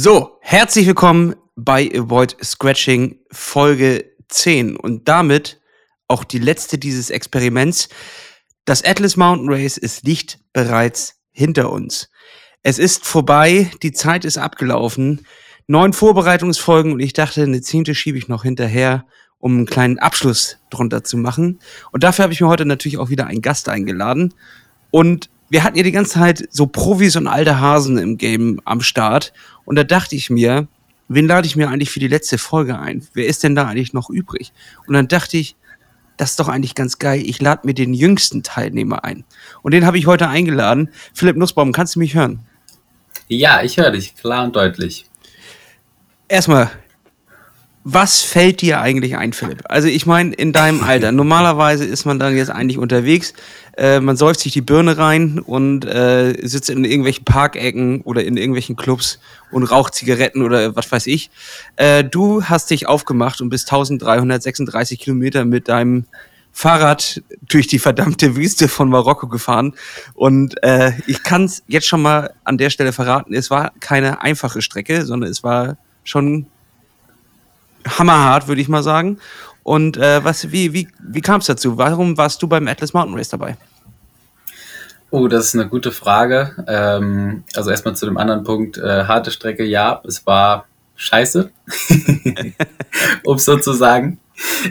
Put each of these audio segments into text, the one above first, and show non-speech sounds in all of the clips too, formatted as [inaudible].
So, herzlich willkommen bei Avoid Scratching Folge 10 und damit auch die letzte dieses Experiments. Das Atlas Mountain Race ist nicht bereits hinter uns. Es ist vorbei, die Zeit ist abgelaufen. Neun Vorbereitungsfolgen und ich dachte, eine zehnte schiebe ich noch hinterher, um einen kleinen Abschluss drunter zu machen. Und dafür habe ich mir heute natürlich auch wieder einen Gast eingeladen. Und wir hatten ja die ganze Zeit so Profis und alte Hasen im Game am Start. Und da dachte ich mir, wen lade ich mir eigentlich für die letzte Folge ein? Wer ist denn da eigentlich noch übrig? Und dann dachte ich, das ist doch eigentlich ganz geil. Ich lade mir den jüngsten Teilnehmer ein. Und den habe ich heute eingeladen. Philipp Nussbaum, kannst du mich hören? Ja, ich höre dich klar und deutlich. Erstmal, was fällt dir eigentlich ein, Philipp? Also ich meine, in deinem [laughs] Alter, normalerweise ist man dann jetzt eigentlich unterwegs, äh, man säuft sich die Birne rein und äh, sitzt in irgendwelchen Parkecken oder in irgendwelchen Clubs und raucht Zigaretten oder was weiß ich. Äh, du hast dich aufgemacht und bist 1336 Kilometer mit deinem Fahrrad durch die verdammte Wüste von Marokko gefahren. Und äh, ich kann es jetzt schon mal an der Stelle verraten, es war keine einfache Strecke, sondern es war schon hammerhart, würde ich mal sagen. Und äh, was, wie, wie, wie kam es dazu? Warum warst du beim Atlas Mountain Race dabei? Oh, das ist eine gute Frage. Ähm, also erstmal zu dem anderen Punkt. Äh, harte Strecke, ja, es war scheiße, [laughs] [laughs] um es so zu sagen.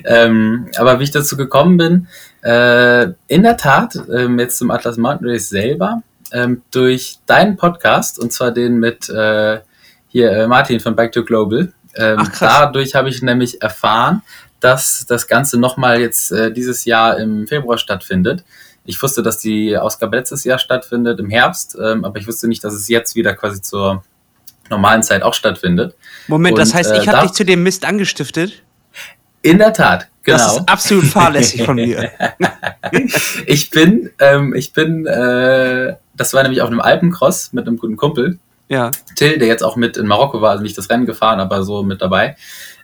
Ähm, aber wie ich dazu gekommen bin, äh, in der Tat, ähm, jetzt zum Atlas Mountain Race selber, ähm, durch deinen Podcast, und zwar den mit äh, hier äh, Martin von Back to Global, ähm, Ach, dadurch habe ich nämlich erfahren, dass das Ganze nochmal jetzt äh, dieses Jahr im Februar stattfindet. Ich wusste, dass die Ausgabe letztes Jahr stattfindet im Herbst, ähm, aber ich wusste nicht, dass es jetzt wieder quasi zur normalen Zeit auch stattfindet. Moment, Und, das heißt, ich äh, habe dich zu dem Mist angestiftet? In der Tat, genau. Das ist absolut fahrlässig von mir. [laughs] ich bin, ähm, ich bin, äh, das war nämlich auf einem Alpencross mit einem guten Kumpel, ja. Till, der jetzt auch mit in Marokko war, also nicht das Rennen gefahren, aber so mit dabei.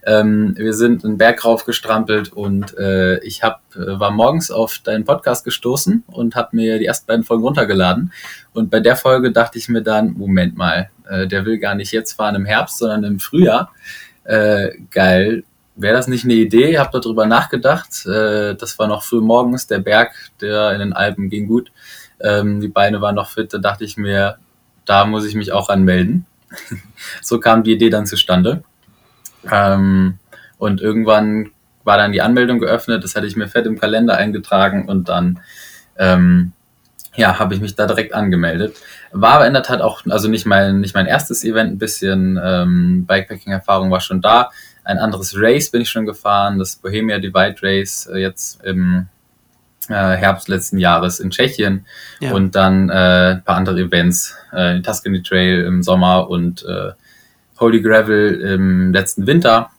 Ähm, wir sind einen Berg rauf gestrampelt und äh, ich hab, äh, war morgens auf deinen Podcast gestoßen und habe mir die ersten beiden Folgen runtergeladen. Und bei der Folge dachte ich mir dann, Moment mal, äh, der will gar nicht jetzt fahren im Herbst, sondern im Frühjahr. Äh, geil, wäre das nicht eine Idee? Ich habe darüber nachgedacht. Äh, das war noch früh morgens, der Berg, der in den Alpen ging gut. Ähm, die Beine waren noch fit, da dachte ich mir, da muss ich mich auch anmelden. [laughs] so kam die Idee dann zustande. Ähm, und irgendwann war dann die Anmeldung geöffnet, das hatte ich mir fett im Kalender eingetragen und dann ähm, ja, habe ich mich da direkt angemeldet. War aber in der Tat auch, also nicht mein, nicht mein erstes Event, ein bisschen ähm, Bikepacking-Erfahrung war schon da. Ein anderes Race bin ich schon gefahren, das Bohemia Divide Race, äh, jetzt im äh, Herbst letzten Jahres in Tschechien ja. und dann äh, ein paar andere Events, äh, Tuscany Trail im Sommer und äh, Holy Gravel im letzten Winter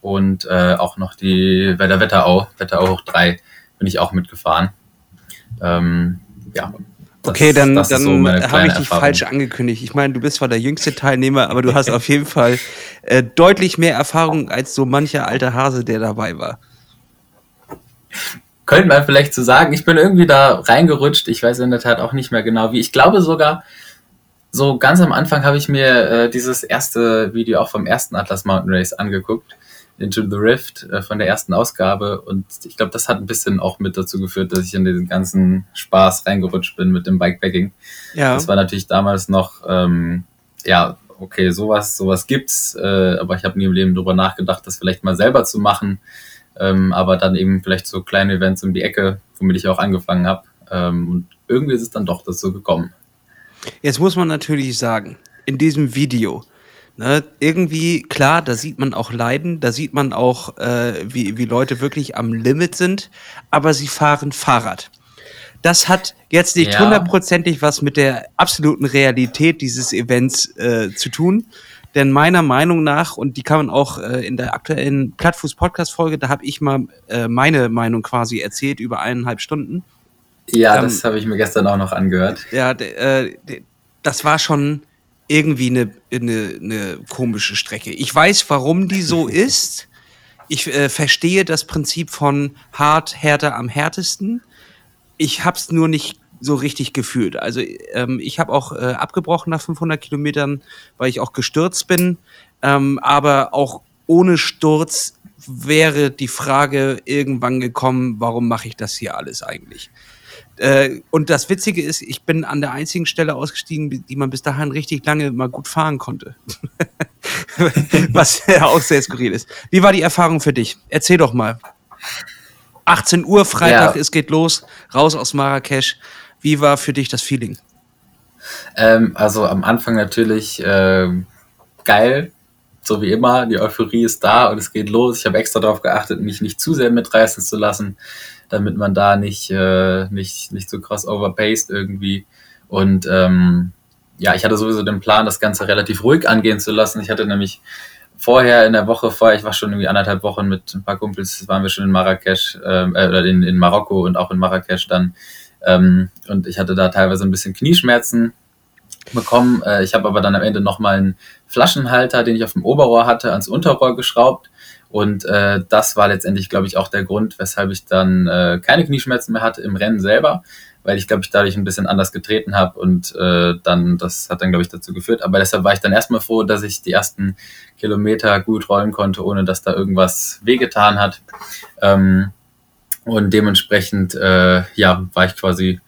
und äh, auch noch die Wetter Wetterau, Wetterau hoch 3 bin ich auch mitgefahren. Ähm, ja. Das, okay, dann, dann so habe ich dich falsch angekündigt. Ich meine, du bist zwar der jüngste Teilnehmer, aber du [laughs] hast auf jeden Fall äh, deutlich mehr Erfahrung als so mancher alter Hase, der dabei war könnte man vielleicht so sagen. Ich bin irgendwie da reingerutscht. Ich weiß in der Tat auch nicht mehr genau wie. Ich glaube sogar, so ganz am Anfang habe ich mir äh, dieses erste Video auch vom ersten Atlas Mountain Race angeguckt. Into the Rift äh, von der ersten Ausgabe. Und ich glaube, das hat ein bisschen auch mit dazu geführt, dass ich in den ganzen Spaß reingerutscht bin mit dem Bikepacking. Ja. Das war natürlich damals noch, ähm, ja, okay, sowas, sowas gibt's, äh, aber ich habe nie im Leben darüber nachgedacht, das vielleicht mal selber zu machen ähm, aber dann eben vielleicht so kleine Events um die Ecke, womit ich auch angefangen habe. Ähm, und irgendwie ist es dann doch dazu gekommen. Jetzt muss man natürlich sagen, in diesem Video, ne, irgendwie, klar, da sieht man auch Leiden, da sieht man auch, äh, wie, wie Leute wirklich am Limit sind, aber sie fahren Fahrrad. Das hat jetzt nicht hundertprozentig ja. was mit der absoluten Realität dieses Events äh, zu tun. Denn meiner Meinung nach, und die kann man auch äh, in der aktuellen Plattfuß-Podcast-Folge, da habe ich mal äh, meine Meinung quasi erzählt über eineinhalb Stunden. Ja, ähm, das habe ich mir gestern auch noch angehört. Ja, äh, das war schon irgendwie eine, eine, eine komische Strecke. Ich weiß, warum die so [laughs] ist. Ich äh, verstehe das Prinzip von hart, härter am härtesten. Ich habe es nur nicht so richtig gefühlt. Also ähm, ich habe auch äh, abgebrochen nach 500 Kilometern, weil ich auch gestürzt bin. Ähm, aber auch ohne Sturz wäre die Frage irgendwann gekommen, warum mache ich das hier alles eigentlich? Äh, und das Witzige ist, ich bin an der einzigen Stelle ausgestiegen, die man bis dahin richtig lange mal gut fahren konnte. [laughs] Was ja auch sehr skurril ist. Wie war die Erfahrung für dich? Erzähl doch mal. 18 Uhr, Freitag, ja. es geht los, raus aus Marrakesch. Wie war für dich das Feeling? Ähm, also am Anfang natürlich äh, geil, so wie immer. Die Euphorie ist da und es geht los. Ich habe extra darauf geachtet, mich nicht zu sehr mitreißen zu lassen, damit man da nicht, äh, nicht, nicht so krass overpaced irgendwie. Und ähm, ja, ich hatte sowieso den Plan, das Ganze relativ ruhig angehen zu lassen. Ich hatte nämlich vorher in der Woche vorher, ich war schon irgendwie anderthalb Wochen mit ein paar Kumpels, waren wir schon in Marrakesch, ähm, äh, oder in, in Marokko und auch in Marrakesch dann. Ähm, und ich hatte da teilweise ein bisschen Knieschmerzen bekommen. Äh, ich habe aber dann am Ende nochmal einen Flaschenhalter, den ich auf dem Oberrohr hatte, ans Unterrohr geschraubt. Und äh, das war letztendlich, glaube ich, auch der Grund, weshalb ich dann äh, keine Knieschmerzen mehr hatte im Rennen selber weil ich glaube ich dadurch ein bisschen anders getreten habe und äh, dann das hat dann glaube ich dazu geführt. Aber deshalb war ich dann erstmal froh, dass ich die ersten Kilometer gut rollen konnte, ohne dass da irgendwas wehgetan hat. Ähm, und dementsprechend äh, ja war ich quasi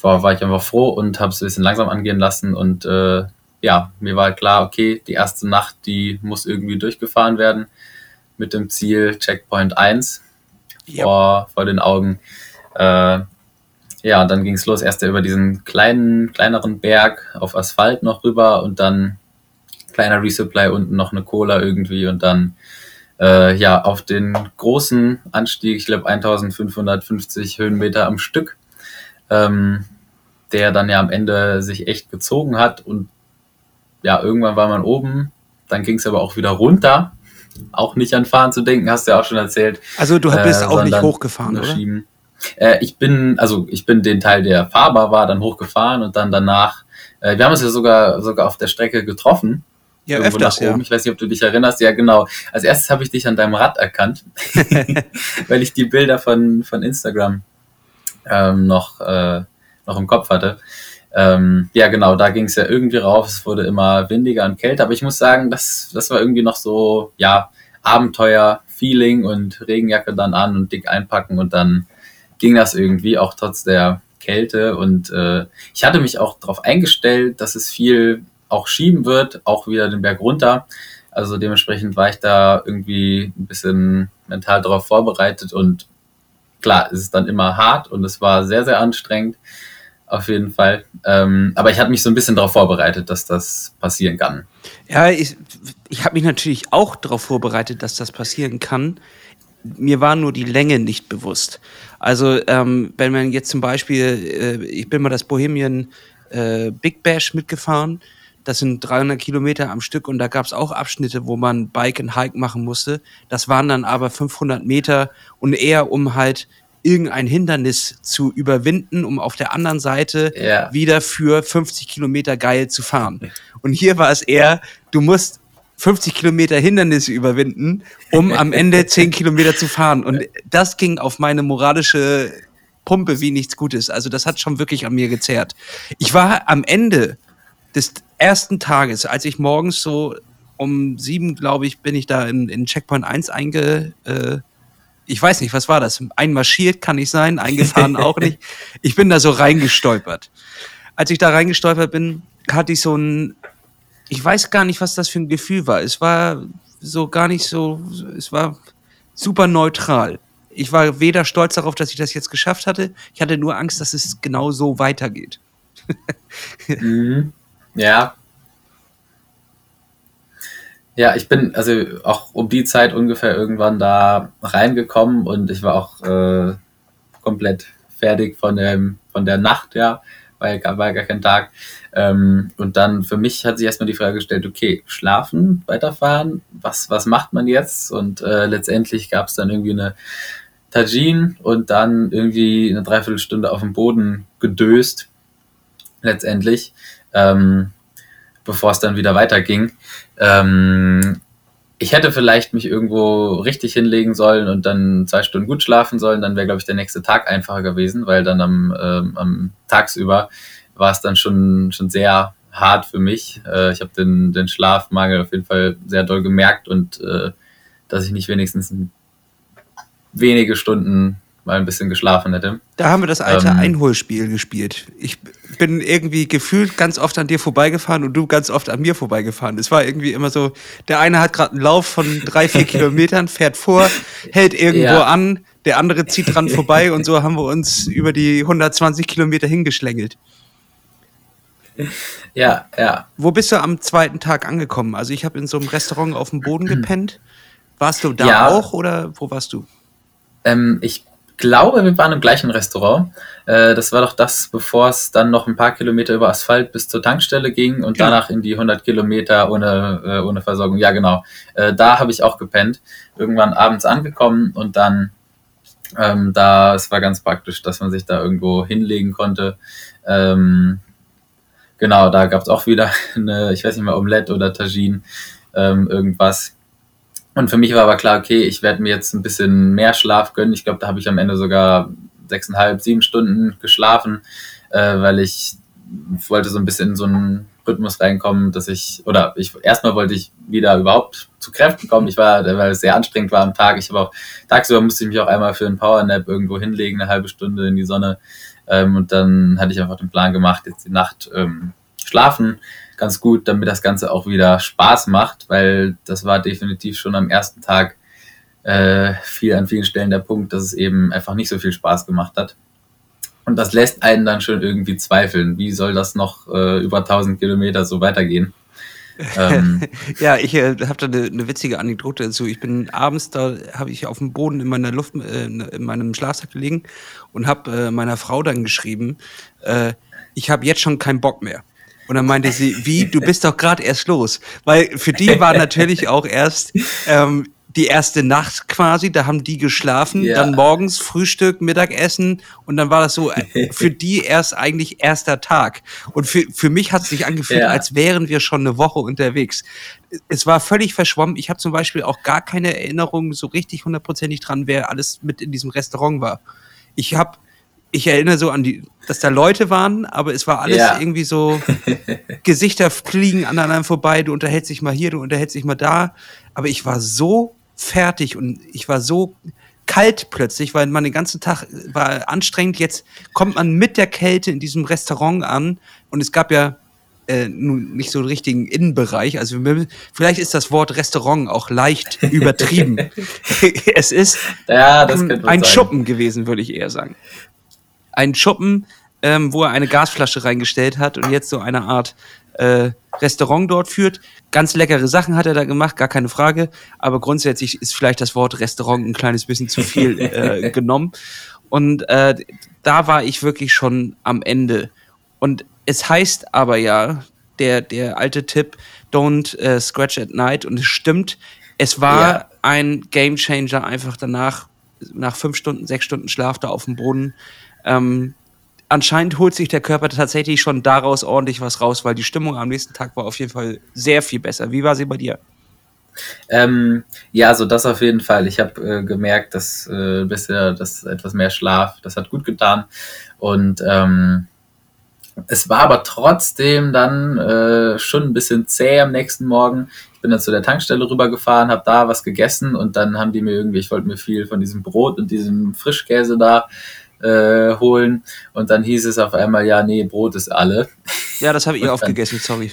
war, war ich einfach froh und habe es ein bisschen langsam angehen lassen und äh, ja mir war klar okay die erste Nacht die muss irgendwie durchgefahren werden mit dem Ziel Checkpoint 1 yep. vor, vor den Augen. Äh, ja, dann ging es los, erst über diesen kleinen, kleineren Berg auf Asphalt noch rüber und dann kleiner Resupply unten noch eine Cola irgendwie und dann äh, ja auf den großen Anstieg, ich glaube 1550 Höhenmeter am Stück, ähm, der dann ja am Ende sich echt gezogen hat und ja, irgendwann war man oben, dann ging es aber auch wieder runter, auch nicht an Fahren zu denken, hast du ja auch schon erzählt. Also du bist äh, auch nicht hochgefahren, oder? Äh, ich bin, also ich bin den Teil, der fahrbar war, dann hochgefahren und dann danach, äh, wir haben uns ja sogar, sogar auf der Strecke getroffen. Ja, öfters, ja. Ich weiß nicht, ob du dich erinnerst. Ja, genau. Als erstes habe ich dich an deinem Rad erkannt, [laughs] [laughs] weil ich die Bilder von, von Instagram ähm, noch, äh, noch im Kopf hatte. Ähm, ja, genau, da ging es ja irgendwie rauf. Es wurde immer windiger und kälter. Aber ich muss sagen, das, das war irgendwie noch so, ja, Abenteuer-Feeling und Regenjacke dann an und dick einpacken und dann ging das irgendwie, auch trotz der Kälte. Und äh, ich hatte mich auch darauf eingestellt, dass es viel auch schieben wird, auch wieder den Berg runter. Also dementsprechend war ich da irgendwie ein bisschen mental darauf vorbereitet und klar, es ist dann immer hart und es war sehr, sehr anstrengend, auf jeden Fall. Ähm, aber ich hatte mich so ein bisschen darauf vorbereitet, dass das passieren kann. Ja, ich, ich habe mich natürlich auch darauf vorbereitet, dass das passieren kann mir war nur die Länge nicht bewusst. Also ähm, wenn man jetzt zum Beispiel, äh, ich bin mal das Bohemian äh, Big Bash mitgefahren, das sind 300 Kilometer am Stück und da gab es auch Abschnitte, wo man Bike and Hike machen musste. Das waren dann aber 500 Meter und eher um halt irgendein Hindernis zu überwinden, um auf der anderen Seite ja. wieder für 50 Kilometer geil zu fahren. Und hier war es eher, du musst 50 Kilometer Hindernisse überwinden, um am Ende 10 Kilometer zu fahren. Und das ging auf meine moralische Pumpe wie nichts Gutes. Also das hat schon wirklich an mir gezerrt. Ich war am Ende des ersten Tages, als ich morgens so um sieben, glaube ich, bin ich da in, in Checkpoint 1 einge... Äh, ich weiß nicht, was war das? Einmarschiert kann ich sein, eingefahren auch nicht. [laughs] Ich bin da so reingestolpert. Als ich da reingestolpert bin, hatte ich so ein ich weiß gar nicht, was das für ein Gefühl war. Es war so gar nicht so, es war super neutral. Ich war weder stolz darauf, dass ich das jetzt geschafft hatte. Ich hatte nur Angst, dass es genau so weitergeht. [laughs] mhm. Ja. Ja, ich bin also auch um die Zeit ungefähr irgendwann da reingekommen und ich war auch äh, komplett fertig von, dem, von der Nacht, ja war war gar kein Tag. Ähm, und dann für mich hat sich erstmal die Frage gestellt, okay, schlafen, weiterfahren, was, was macht man jetzt? Und äh, letztendlich gab es dann irgendwie eine Tajin und dann irgendwie eine Dreiviertelstunde auf dem Boden gedöst, letztendlich, ähm, bevor es dann wieder weiterging. Ähm, ich hätte vielleicht mich irgendwo richtig hinlegen sollen und dann zwei Stunden gut schlafen sollen, dann wäre, glaube ich, der nächste Tag einfacher gewesen, weil dann am, ähm, am tagsüber war es dann schon, schon sehr hart für mich. Äh, ich habe den, den Schlafmangel auf jeden Fall sehr doll gemerkt und äh, dass ich nicht wenigstens wenige Stunden mal ein bisschen geschlafen hätte. Da haben wir das alte ähm, Einholspiel gespielt. Ich bin irgendwie gefühlt ganz oft an dir vorbeigefahren und du ganz oft an mir vorbeigefahren. Es war irgendwie immer so, der eine hat gerade einen Lauf von drei, vier Kilometern, fährt vor, hält irgendwo ja. an, der andere zieht dran vorbei und so haben wir uns über die 120 Kilometer hingeschlängelt. Ja, ja. Wo bist du am zweiten Tag angekommen? Also ich habe in so einem Restaurant auf dem Boden gepennt. Warst du da ja. auch oder wo warst du? Ähm, ich glaube, wir waren im gleichen Restaurant. Äh, das war doch das, bevor es dann noch ein paar Kilometer über Asphalt bis zur Tankstelle ging und ja. danach in die 100 Kilometer ohne, äh, ohne Versorgung. Ja, genau. Äh, da habe ich auch gepennt. Irgendwann abends angekommen und dann ähm, da, es war ganz praktisch, dass man sich da irgendwo hinlegen konnte. Ähm, genau, da gab es auch wieder [laughs] eine, ich weiß nicht mehr, Omelette oder Tagine, ähm, irgendwas. Und für mich war aber klar, okay, ich werde mir jetzt ein bisschen mehr Schlaf gönnen. Ich glaube, da habe ich am Ende sogar sechseinhalb, sieben Stunden geschlafen, äh, weil ich wollte so ein bisschen in so einen Rhythmus reinkommen, dass ich, oder ich erstmal wollte ich wieder überhaupt zu Kräften kommen. Ich war, weil es sehr anstrengend war am Tag. Ich habe auch, tagsüber musste ich mich auch einmal für einen Powernap irgendwo hinlegen, eine halbe Stunde in die Sonne. Ähm, und dann hatte ich einfach den Plan gemacht, jetzt die Nacht ähm, schlafen ganz gut, damit das Ganze auch wieder Spaß macht, weil das war definitiv schon am ersten Tag äh, viel an vielen Stellen der Punkt, dass es eben einfach nicht so viel Spaß gemacht hat. Und das lässt einen dann schon irgendwie zweifeln. Wie soll das noch äh, über 1000 Kilometer so weitergehen? ähm, [laughs] ja, ich äh, habe da eine, eine, witzige Anekdote dazu. Ich bin abends da, habe ich auf dem Boden in meiner Luft, äh, in meinem Schlafsack gelegen und habe äh, meiner Frau dann geschrieben, äh, ich habe jetzt schon keinen Bock mehr. Und dann meinte sie, wie, du bist doch gerade erst los. Weil für die war natürlich auch erst ähm, die erste Nacht quasi, da haben die geschlafen, ja. dann morgens Frühstück, Mittagessen und dann war das so äh, für [laughs] die erst eigentlich erster Tag. Und für, für mich hat es sich angefühlt, ja. als wären wir schon eine Woche unterwegs. Es war völlig verschwommen. Ich habe zum Beispiel auch gar keine Erinnerung so richtig hundertprozentig dran, wer alles mit in diesem Restaurant war. Ich habe ich erinnere so an die, dass da Leute waren, aber es war alles ja. irgendwie so, [laughs] Gesichter fliegen aneinander vorbei, du unterhältst dich mal hier, du unterhältst dich mal da. Aber ich war so fertig und ich war so kalt plötzlich, weil man den ganzen Tag war anstrengend. Jetzt kommt man mit der Kälte in diesem Restaurant an und es gab ja äh, nun nicht so einen richtigen Innenbereich. Also vielleicht ist das Wort Restaurant auch leicht [laughs] übertrieben. [laughs] es ist ja, ein, ein Schuppen gewesen, würde ich eher sagen einen Schuppen, ähm, wo er eine Gasflasche reingestellt hat und jetzt so eine Art äh, Restaurant dort führt. Ganz leckere Sachen hat er da gemacht, gar keine Frage. Aber grundsätzlich ist vielleicht das Wort Restaurant ein kleines bisschen zu viel [laughs] äh, genommen. Und äh, da war ich wirklich schon am Ende. Und es heißt aber ja, der, der alte Tipp, don't uh, scratch at night. Und es stimmt, es war ja. ein Game Changer einfach danach, nach fünf Stunden, sechs Stunden Schlaf da auf dem Boden. Ähm, anscheinend holt sich der Körper tatsächlich schon daraus ordentlich was raus, weil die Stimmung am nächsten Tag war auf jeden Fall sehr viel besser. Wie war sie bei dir? Ähm, ja, so das auf jeden Fall. Ich habe äh, gemerkt, dass äh, bisher das etwas mehr Schlaf, das hat gut getan. Und ähm, es war aber trotzdem dann äh, schon ein bisschen zäh am nächsten Morgen. Ich bin dann zu der Tankstelle rübergefahren, habe da was gegessen und dann haben die mir irgendwie, ich wollte mir viel von diesem Brot und diesem Frischkäse da äh, holen. Und dann hieß es auf einmal, ja, nee, Brot ist alle. Ja, das habe ich [laughs] aufgegessen, sorry.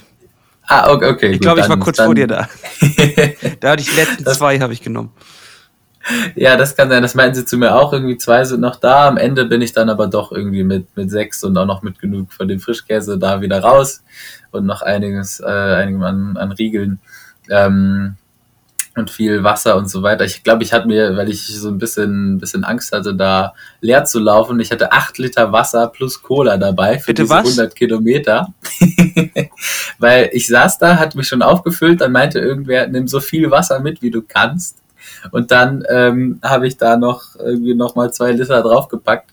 Ah, okay. okay ich glaube, ich war kurz dann, vor dir da. [laughs] da hatte ich die letzten das, zwei, habe ich genommen. Ja, das kann sein. Das meinten sie zu mir auch. Irgendwie zwei sind noch da. Am Ende bin ich dann aber doch irgendwie mit, mit sechs und auch noch mit genug von dem Frischkäse da wieder raus und noch einiges, äh, einigem an, an Riegeln. Ähm, und viel Wasser und so weiter. Ich glaube, ich hatte mir, weil ich so ein bisschen, bisschen Angst hatte, da leer zu laufen, ich hatte acht Liter Wasser plus Cola dabei für Bitte diese was? 100 Kilometer. [laughs] weil ich saß da, hat mich schon aufgefüllt, dann meinte irgendwer, nimm so viel Wasser mit, wie du kannst. Und dann ähm, habe ich da noch irgendwie noch mal zwei Liter draufgepackt.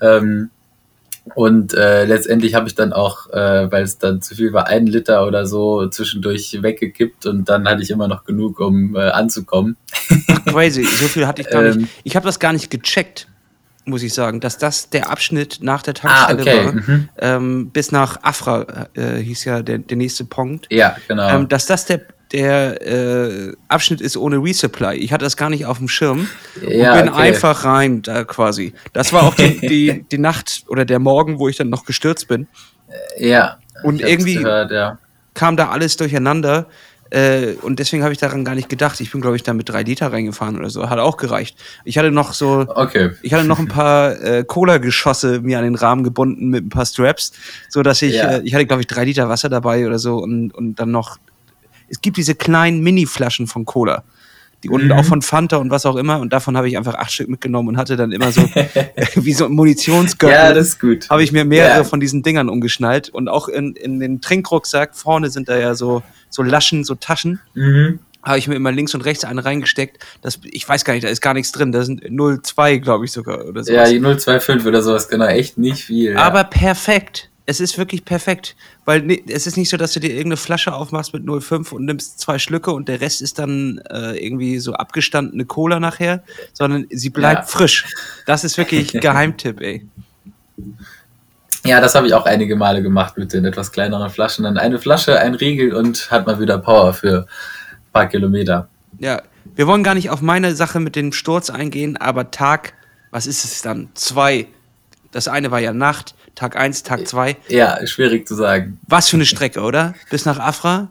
Ähm, Und äh, letztendlich habe ich dann auch, äh, weil es dann zu viel war, einen Liter oder so zwischendurch weggekippt und dann hatte ich immer noch genug, um äh, anzukommen. Ach, crazy, so viel hatte ich gar nicht. Ähm. Ich habe das gar nicht gecheckt, muss ich sagen, dass das der Abschnitt nach der Tankstelle ah, okay. war. Mhm. Ähm, bis nach Afra äh, hieß ja der, der nächste Punkt. Ja, genau. Ähm, dass das der der äh, Abschnitt ist ohne Resupply. Ich hatte das gar nicht auf dem Schirm ja, und bin okay. einfach rein da quasi. Das war auch die, [laughs] die, die, Nacht oder der Morgen, wo ich dann noch gestürzt bin. Äh, ja. Und irgendwie gehört, ja. kam da alles durcheinander. Äh, und deswegen habe ich daran gar nicht gedacht. Ich bin, glaube ich, da mit drei Liter reingefahren oder so. Hat auch gereicht. Ich hatte noch so, okay. ich hatte noch ein paar äh, Cola-Geschosse mir an den Rahmen gebunden mit ein paar Straps, so dass ich, ja. äh, ich hatte, glaube ich, drei Liter Wasser dabei oder so und, und dann noch es gibt diese kleinen Mini-Flaschen von Cola. Die unten mhm. auch von Fanta und was auch immer. Und davon habe ich einfach acht Stück mitgenommen und hatte dann immer so, [laughs] wie so ein Munitionsgürtel. Ja, das ist gut. Habe ich mir mehrere ja. von diesen Dingern umgeschnallt. Und auch in, in den Trinkrucksack vorne sind da ja so, so Laschen, so Taschen. Mhm. Habe ich mir immer links und rechts eine reingesteckt. Das, ich weiß gar nicht, da ist gar nichts drin. Da sind 0,2, glaube ich sogar. Oder sowas. Ja, die 0,25 oder sowas, genau. Echt nicht viel. Ja. Aber perfekt es ist wirklich perfekt, weil ne, es ist nicht so, dass du dir irgendeine Flasche aufmachst mit 0,5 und nimmst zwei Schlücke und der Rest ist dann äh, irgendwie so abgestandene Cola nachher, sondern sie bleibt ja. frisch. Das ist wirklich [laughs] Geheimtipp, ey. Ja, das habe ich auch einige Male gemacht mit den etwas kleineren Flaschen. Dann eine Flasche, ein Riegel und hat mal wieder Power für ein paar Kilometer. Ja, wir wollen gar nicht auf meine Sache mit dem Sturz eingehen, aber Tag, was ist es dann? Zwei. Das eine war ja Nacht, Tag 1, Tag 2. Ja, schwierig zu sagen. Was für eine Strecke, oder? Bis nach Afra?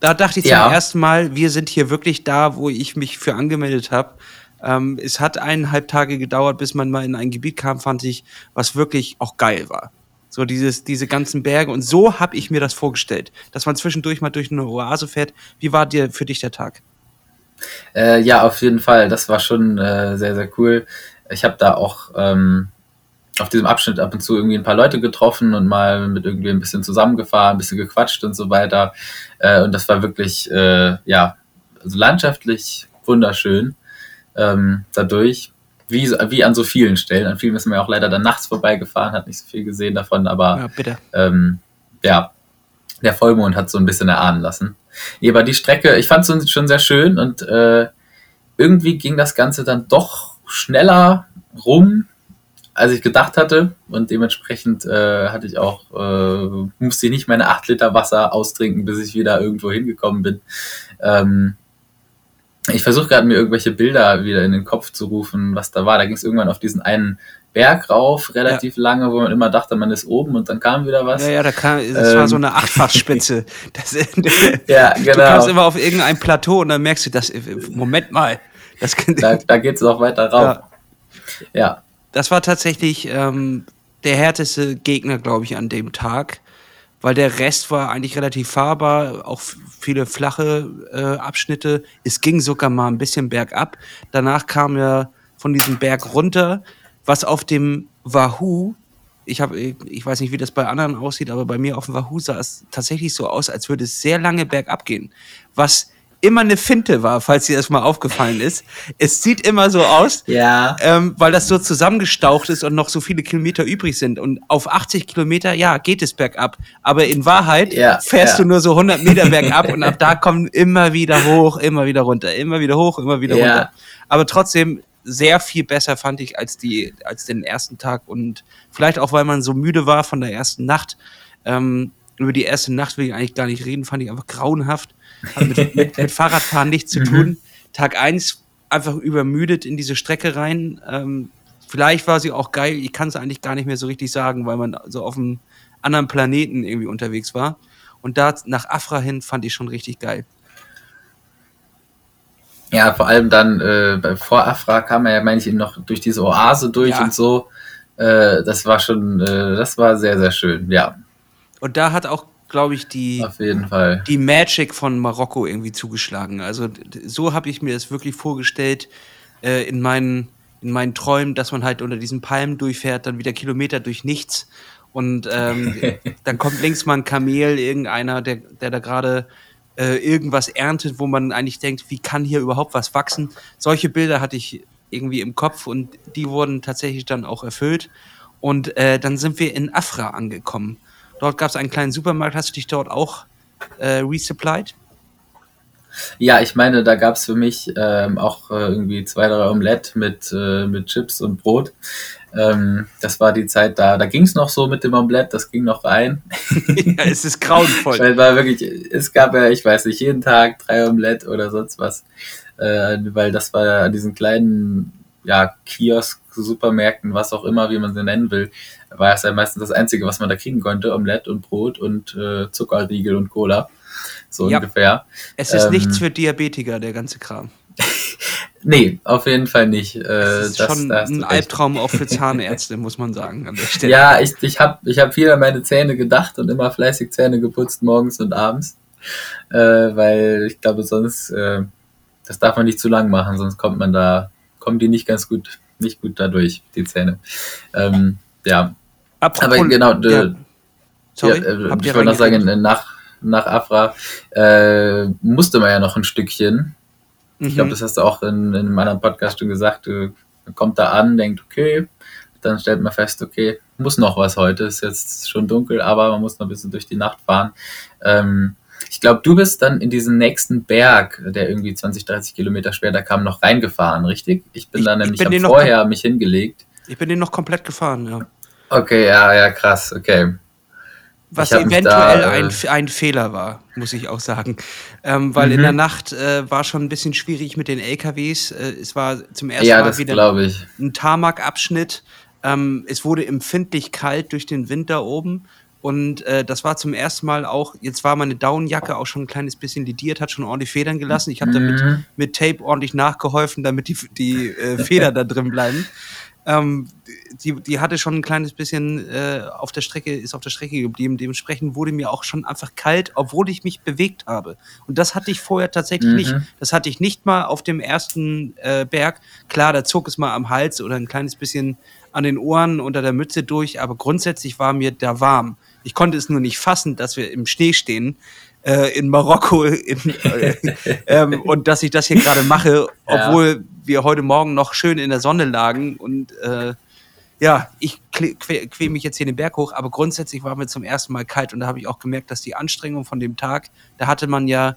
Da dachte ich zum ja. ersten Mal, wir sind hier wirklich da, wo ich mich für angemeldet habe. Ähm, es hat eineinhalb Tage gedauert, bis man mal in ein Gebiet kam, fand ich, was wirklich auch geil war. So dieses, diese ganzen Berge. Und so habe ich mir das vorgestellt, dass man zwischendurch mal durch eine Oase fährt. Wie war dir für dich der Tag? Äh, ja, auf jeden Fall. Das war schon äh, sehr, sehr cool. Ich habe da auch ähm, auf diesem Abschnitt ab und zu irgendwie ein paar Leute getroffen und mal mit irgendwie ein bisschen zusammengefahren, ein bisschen gequatscht und so weiter. Äh, und das war wirklich, äh, ja, also landschaftlich wunderschön ähm, dadurch. Wie, wie an so vielen Stellen. An vielen ist man ja auch leider dann nachts vorbeigefahren, hat nicht so viel gesehen davon, aber ja. Ähm, ja der Vollmond hat so ein bisschen erahnen lassen. Nee, aber die Strecke, ich fand es schon sehr schön und äh, irgendwie ging das Ganze dann doch schneller rum, als ich gedacht hatte. Und dementsprechend äh, hatte ich auch, äh, musste ich nicht meine 8 Liter Wasser austrinken, bis ich wieder irgendwo hingekommen bin. Ähm, ich versuche gerade mir irgendwelche Bilder wieder in den Kopf zu rufen, was da war. Da ging es irgendwann auf diesen einen Berg rauf, relativ ja. lange, wo man immer dachte, man ist oben und dann kam wieder was. Ja, ja, da kam, das ähm. war so eine Achtfachspitze. [laughs] Das, ja, genau. Du kamst immer auf irgendein Plateau und dann merkst du, das, Moment mal. Das da, da geht es noch weiter rauf. Ja. ja das war tatsächlich ähm, der härteste Gegner, glaube ich, an dem Tag, weil der Rest war eigentlich relativ fahrbar, auch viele flache äh, Abschnitte. Es ging sogar mal ein bisschen bergab. Danach kam er von diesem Berg runter, was auf dem Wahoo ich habe, ich weiß nicht, wie das bei anderen aussieht, aber bei mir auf dem Wahoo sah es tatsächlich so aus, als würde es sehr lange bergab gehen. Was immer eine Finte war, falls dir das mal aufgefallen ist. Es sieht immer so aus, ja. ähm, weil das so zusammengestaucht ist und noch so viele Kilometer übrig sind. Und auf 80 Kilometer, ja, geht es bergab. Aber in Wahrheit ja, fährst ja. du nur so 100 Meter bergab und ab da kommen immer wieder hoch, immer wieder runter, immer wieder hoch, immer wieder ja. runter. Aber trotzdem sehr viel besser fand ich als die, als den ersten Tag und vielleicht auch, weil man so müde war von der ersten Nacht. Ähm, über die erste Nacht will ich eigentlich gar nicht reden, fand ich einfach grauenhaft. Hat mit, [laughs] mit, mit Fahrradfahren nichts zu mhm. tun. Tag eins einfach übermüdet in diese Strecke rein. Ähm, vielleicht war sie auch geil, ich kann es eigentlich gar nicht mehr so richtig sagen, weil man so auf einem anderen Planeten irgendwie unterwegs war. Und da nach Afra hin fand ich schon richtig geil. Ja, vor allem dann äh, vor Afra kam er ja, meine ich, noch durch diese Oase durch ja. und so. Äh, das war schon, äh, das war sehr, sehr schön, ja. Und da hat auch, glaube ich, die, Auf jeden Fall. die Magic von Marokko irgendwie zugeschlagen. Also so habe ich mir das wirklich vorgestellt äh, in, meinen, in meinen Träumen, dass man halt unter diesen Palmen durchfährt, dann wieder Kilometer durch nichts. Und ähm, [laughs] dann kommt links mal ein Kamel, irgendeiner, der, der da gerade äh, irgendwas erntet, wo man eigentlich denkt, wie kann hier überhaupt was wachsen? Solche Bilder hatte ich irgendwie im Kopf und die wurden tatsächlich dann auch erfüllt. Und äh, dann sind wir in Afra angekommen. Dort gab es einen kleinen Supermarkt. Hast du dich dort auch äh, resupplied? Ja, ich meine, da gab es für mich ähm, auch äh, irgendwie zwei, drei Omelette mit, äh, mit Chips und Brot. Ähm, das war die Zeit, da, da ging es noch so mit dem Omelette, das ging noch rein. [laughs] ja, es ist grauenvoll. [laughs] Weil war wirklich, es gab ja, ich weiß nicht, jeden Tag drei Omelette oder sonst was. Äh, weil das war an diesen kleinen ja, Kiosk, Supermärkten, was auch immer, wie man sie nennen will, war es ja meistens das Einzige, was man da kriegen konnte, Omelette und Brot und äh, Zuckerriegel und Cola. So ja. ungefähr. Es ist ähm, nichts für Diabetiker, der ganze Kram. [laughs] nee, auf jeden Fall nicht. Äh, das ist das, schon das ein Albtraum auch für [laughs] Zahnärzte, muss man sagen, an der Stelle. Ja, ich, ich habe ich hab viel an meine Zähne gedacht und immer fleißig Zähne geputzt, morgens und abends. Äh, weil ich glaube, sonst, äh, das darf man nicht zu lang machen, sonst kommt man da, kommen die nicht ganz gut, nicht gut dadurch, die Zähne. Ähm, ja. Apropos, Aber genau, ja. Sorry, ja, äh, ich wollte noch sagen, nach, nach Afra äh, musste man ja noch ein Stückchen. Mhm. Ich glaube, das hast du auch in, in einem anderen Podcast schon gesagt. Du, man kommt da an, denkt, okay, dann stellt man fest, okay, muss noch was heute, ist jetzt schon dunkel, aber man muss noch ein bisschen durch die Nacht fahren. Ähm, ich glaube, du bist dann in diesen nächsten Berg, der irgendwie 20, 30 Kilometer später kam, noch reingefahren, richtig? Ich bin ich, da nämlich ich vorher mich hingelegt. Ich bin den noch komplett gefahren, ja. Okay, ja, ja, krass, okay. Was eventuell da, ein, äh, ein Fehler war, muss ich auch sagen. Ähm, weil mhm. in der Nacht äh, war schon ein bisschen schwierig mit den LKWs. Äh, es war zum ersten ja, Mal wieder ein Tarmac-Abschnitt. Ähm, es wurde empfindlich kalt durch den Winter oben. Und äh, das war zum ersten Mal auch, jetzt war meine Downjacke auch schon ein kleines bisschen lidiert, hat schon ordentlich Federn gelassen. Ich habe mhm. damit mit Tape ordentlich nachgeholfen, damit die, die äh, Federn da drin bleiben. Ähm, die, die hatte schon ein kleines bisschen äh, auf der Strecke, ist auf der Strecke geblieben. Dementsprechend wurde mir auch schon einfach kalt, obwohl ich mich bewegt habe. Und das hatte ich vorher tatsächlich mhm. nicht. Das hatte ich nicht mal auf dem ersten äh, Berg. Klar, da zog es mal am Hals oder ein kleines bisschen an den Ohren unter der Mütze durch, aber grundsätzlich war mir da warm. Ich konnte es nur nicht fassen, dass wir im Schnee stehen äh, in Marokko in, äh, ähm, und dass ich das hier gerade mache, obwohl ja. wir heute Morgen noch schön in der Sonne lagen und äh, ja, ich quäle quäl mich jetzt hier den Berg hoch, aber grundsätzlich war mir zum ersten Mal kalt und da habe ich auch gemerkt, dass die Anstrengung von dem Tag, da hatte man ja,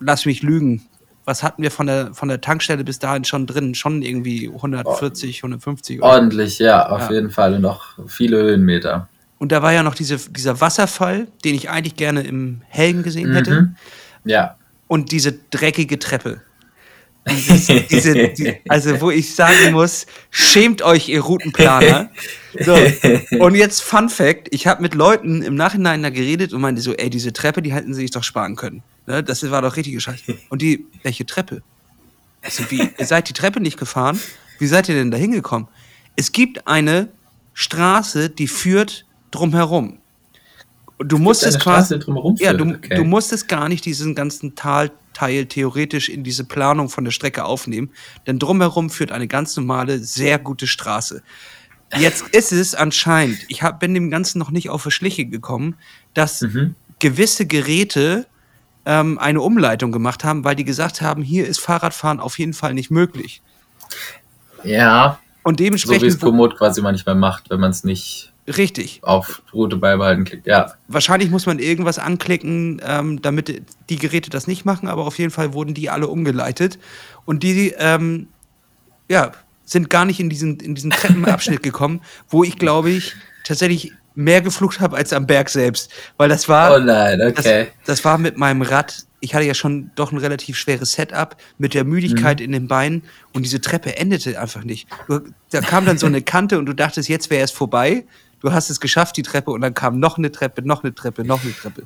lass mich lügen, was hatten wir von der, von der Tankstelle bis dahin schon drin? Schon irgendwie 140, 150 Euro. Ordentlich, ja, auf ja. jeden Fall. Und noch viele Höhenmeter. Und da war ja noch diese, dieser Wasserfall, den ich eigentlich gerne im Helgen gesehen hätte. Mhm. Ja. Und diese dreckige Treppe. Dieses, diese, die, also, wo ich sagen muss, schämt euch, ihr Routenplaner. So, und jetzt Fun Fact: Ich habe mit Leuten im Nachhinein da geredet und meinte so, ey, diese Treppe, die hätten sie sich doch sparen können. Ne? Das war doch richtige Scheiße. Und die, welche Treppe? Also, wie, ihr seid die Treppe nicht gefahren? Wie seid ihr denn da hingekommen? Es gibt eine Straße, die führt drumherum. Du musstest quasi, ja, du, okay. du musstest gar nicht diesen ganzen Talteil theoretisch in diese Planung von der Strecke aufnehmen, denn drumherum führt eine ganz normale, sehr gute Straße. Jetzt [laughs] ist es anscheinend, ich hab, bin dem Ganzen noch nicht auf die Schliche gekommen, dass mhm. gewisse Geräte ähm, eine Umleitung gemacht haben, weil die gesagt haben, hier ist Fahrradfahren auf jeden Fall nicht möglich. Ja. Und dementsprechend. So wie es Komoot quasi manchmal macht, wenn man es nicht Richtig. Auf Route beibehalten klickt, ja. Wahrscheinlich muss man irgendwas anklicken, ähm, damit die Geräte das nicht machen, aber auf jeden Fall wurden die alle umgeleitet. Und die, ähm, ja, sind gar nicht in diesen, in diesen Treppenabschnitt [laughs] gekommen, wo ich, glaube ich, tatsächlich mehr geflucht habe als am Berg selbst. Weil das war. Oh nein, okay. Das, das war mit meinem Rad ich hatte ja schon doch ein relativ schweres Setup mit der Müdigkeit mhm. in den Beinen und diese Treppe endete einfach nicht. Da kam dann so eine Kante und du dachtest, jetzt wäre es vorbei du hast es geschafft, die Treppe, und dann kam noch eine Treppe, noch eine Treppe, noch eine Treppe.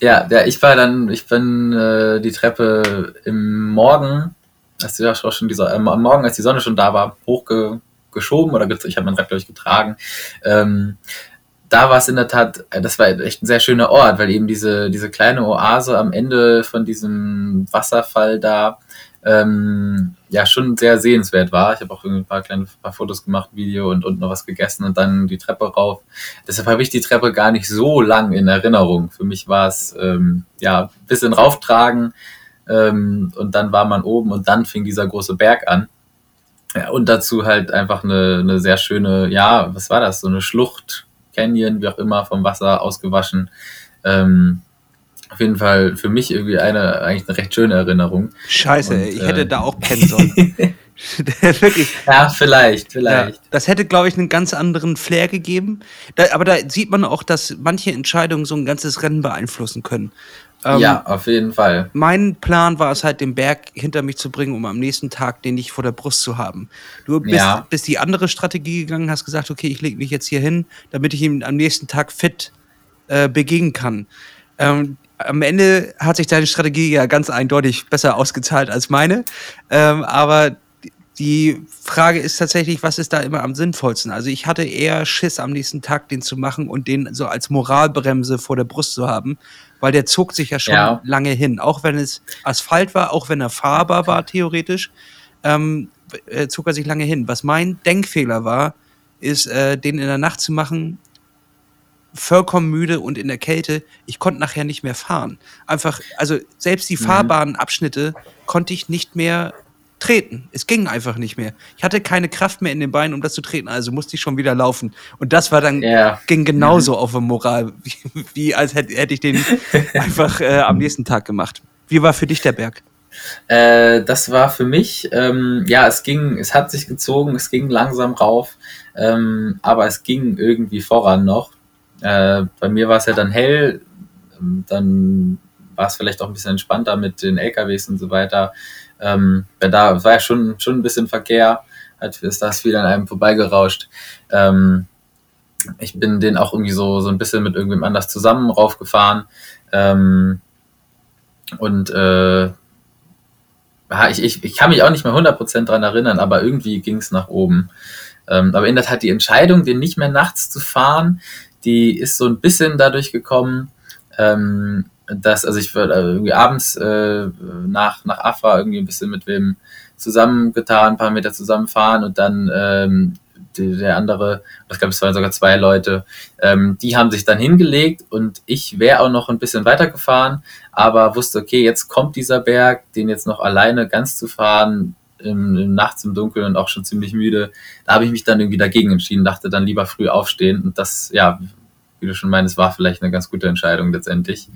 Ja, ja ich war dann, ich bin äh, die Treppe im Morgen, als die, auch schon dieser, äh, am Morgen, als die Sonne schon da war, hochgeschoben oder ich habe mein Rad, glaube ich, getragen. Ähm, da war es in der Tat, äh, das war echt ein sehr schöner Ort, weil eben diese, diese kleine Oase am Ende von diesem Wasserfall da ähm, ja schon sehr sehenswert war. Ich habe auch ein paar kleine paar Fotos gemacht, Video und, und noch was gegessen und dann die Treppe rauf. Deshalb habe ich die Treppe gar nicht so lang in Erinnerung. Für mich war es ähm, ja ein bisschen rauftragen ähm, und dann war man oben und dann fing dieser große Berg an. Ja, und dazu halt einfach eine, eine sehr schöne, ja, was war das? So eine Schlucht, Canyon, wie auch immer, vom Wasser ausgewaschen. Ähm, auf jeden Fall für mich irgendwie eine, eigentlich eine recht schöne Erinnerung. Scheiße, und, ich äh, hätte da auch pennen sollen. [laughs] [laughs] Wirklich. Ja, vielleicht, vielleicht. Ja, das hätte, glaube ich, einen ganz anderen Flair gegeben. Da, aber da sieht man auch, dass manche Entscheidungen so ein ganzes Rennen beeinflussen können. Ähm, ja, auf jeden Fall. Mein Plan war es halt, den Berg hinter mich zu bringen, um am nächsten Tag den nicht vor der Brust zu haben. Du bist, ja. bist die andere Strategie gegangen, hast gesagt, okay, ich lege mich jetzt hier hin, damit ich ihm am nächsten Tag fit äh, begegnen kann. Ähm, am Ende hat sich deine Strategie ja ganz eindeutig besser ausgezahlt als meine. Ähm, aber die Frage ist tatsächlich, was ist da immer am sinnvollsten? Also ich hatte eher Schiss am nächsten Tag, den zu machen und den so als Moralbremse vor der Brust zu haben, weil der zog sich ja schon ja. lange hin. Auch wenn es Asphalt war, auch wenn er fahrbar war, theoretisch, ähm, äh, zog er sich lange hin. Was mein Denkfehler war, ist, äh, den in der Nacht zu machen, vollkommen müde und in der Kälte. Ich konnte nachher nicht mehr fahren. Einfach, also selbst die mhm. fahrbaren Abschnitte konnte ich nicht mehr treten. Es ging einfach nicht mehr. Ich hatte keine Kraft mehr in den Beinen, um das zu treten, also musste ich schon wieder laufen. Und das war dann, yeah. ging genauso mhm. auf der Moral, wie, wie als hätte, hätte ich den [laughs] einfach äh, am nächsten Tag gemacht. Wie war für dich der Berg? Äh, das war für mich, ähm, ja, es ging, es hat sich gezogen, es ging langsam rauf, ähm, aber es ging irgendwie voran noch. Äh, bei mir war es ja dann hell, ähm, dann war es vielleicht auch ein bisschen entspannter mit den LKWs und so weiter. Ähm, da war ja schon, schon ein bisschen Verkehr, halt ist das wieder an einem vorbeigerauscht. Ähm, ich bin den auch irgendwie so, so ein bisschen mit irgendwem anders zusammen raufgefahren. Ähm, und äh, ich, ich, ich kann mich auch nicht mehr 100% dran erinnern, aber irgendwie ging es nach oben. Ähm, aber in der Tat die Entscheidung, den nicht mehr nachts zu fahren, die ist so ein bisschen dadurch gekommen, ähm, dass, also ich würde irgendwie abends äh, nach, nach Afra irgendwie ein bisschen mit wem zusammengetan, ein paar Meter zusammenfahren und dann ähm, die, der andere, ich glaube, es waren sogar zwei Leute, ähm, die haben sich dann hingelegt und ich wäre auch noch ein bisschen weitergefahren, aber wusste, okay, jetzt kommt dieser Berg, den jetzt noch alleine ganz zu fahren, im, nachts im Dunkeln und auch schon ziemlich müde, da habe ich mich dann irgendwie dagegen entschieden, dachte dann lieber früh aufstehen und das, ja, wie du schon meinst, war vielleicht eine ganz gute Entscheidung letztendlich,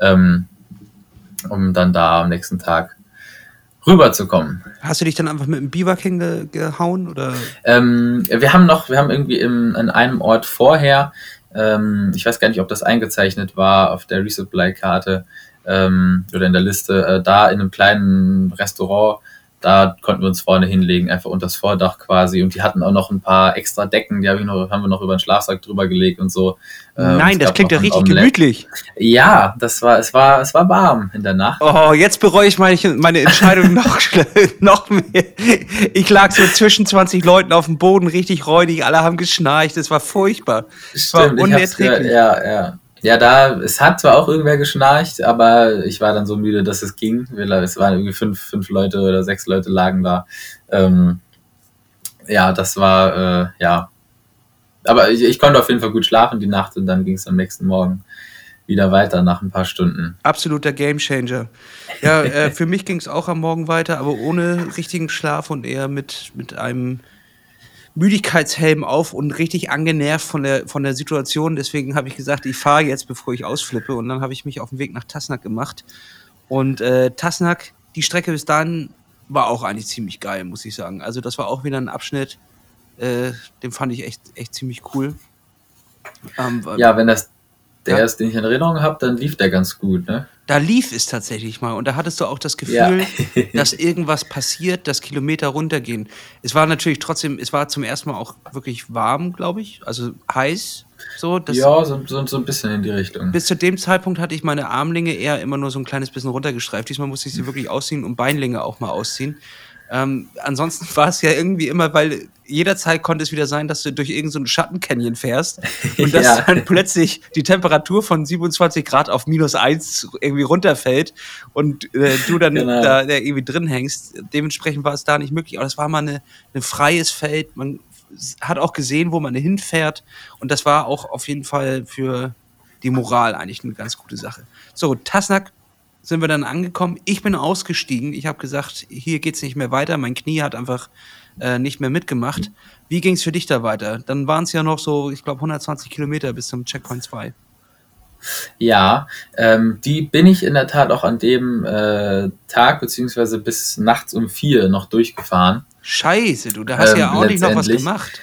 ähm, um dann da am nächsten Tag rüberzukommen. Hast du dich dann einfach mit dem Biwak hingehauen oder? Ähm, wir haben noch, wir haben irgendwie im, an einem Ort vorher, ähm, ich weiß gar nicht, ob das eingezeichnet war auf der Resupply-Karte ähm, oder in der Liste, äh, da in einem kleinen Restaurant da konnten wir uns vorne hinlegen, einfach unter das Vordach quasi. Und die hatten auch noch ein paar extra Decken, die hab ich noch, haben wir noch über den Schlafsack drüber gelegt und so. Ähm, Nein, das klingt ja richtig Omelette. gemütlich. Ja, das war, es war, es war warm in der Nacht. Oh, jetzt bereue ich meine, meine Entscheidung [laughs] noch, noch mehr. Ich lag so zwischen 20 Leuten auf dem Boden, richtig räudig, alle haben geschnarcht, es war furchtbar. Es war unerträglich. Ja, ja. Ja, da, es hat zwar auch irgendwer geschnarcht, aber ich war dann so müde, dass es ging. Es waren irgendwie fünf, fünf Leute oder sechs Leute lagen da. Ähm, ja, das war, äh, ja. Aber ich, ich, konnte auf jeden Fall gut schlafen die Nacht und dann ging es am nächsten Morgen wieder weiter nach ein paar Stunden. Absoluter Gamechanger. Ja, äh, [laughs] für mich ging es auch am Morgen weiter, aber ohne richtigen Schlaf und eher mit, mit einem Müdigkeitshelm auf und richtig angenervt von der, von der Situation. Deswegen habe ich gesagt, ich fahre jetzt, bevor ich ausflippe. Und dann habe ich mich auf den Weg nach Tasnak gemacht. Und äh, Tasnak, die Strecke bis dahin war auch eigentlich ziemlich geil, muss ich sagen. Also das war auch wieder ein Abschnitt, äh, den fand ich echt, echt ziemlich cool. Ähm, ja, wenn das der ja. ist, den ich in Erinnerung habe, dann lief der ganz gut, ne? Da lief es tatsächlich mal und da hattest du auch das Gefühl, ja. [laughs] dass irgendwas passiert, dass Kilometer runtergehen. Es war natürlich trotzdem, es war zum ersten Mal auch wirklich warm, glaube ich, also heiß. So, ja, so, so, so, ein bisschen in die Richtung. Bis zu dem Zeitpunkt hatte ich meine Armlinge eher immer nur so ein kleines bisschen runtergestreift. Diesmal musste ich sie wirklich ausziehen und Beinlinge auch mal ausziehen. Ähm, ansonsten war es ja irgendwie immer, weil jederzeit konnte es wieder sein, dass du durch irgendeinen so Schattencanyon fährst [laughs] und dass ja. dann plötzlich die Temperatur von 27 Grad auf minus 1 irgendwie runterfällt und äh, du dann [laughs] genau. da, da, irgendwie drin hängst. Dementsprechend war es da nicht möglich. Aber das war mal ein eine freies Feld. Man hat auch gesehen, wo man hinfährt. Und das war auch auf jeden Fall für die Moral eigentlich eine ganz gute Sache. So, Tasnak sind wir dann angekommen. Ich bin ausgestiegen. Ich habe gesagt, hier geht es nicht mehr weiter. Mein Knie hat einfach äh, nicht mehr mitgemacht. Wie ging es für dich da weiter? Dann waren es ja noch so, ich glaube, 120 Kilometer bis zum Checkpoint 2. Ja, ähm, die bin ich in der Tat auch an dem äh, Tag beziehungsweise bis nachts um vier noch durchgefahren. Scheiße, du, da hast ähm, ja auch nicht noch was gemacht.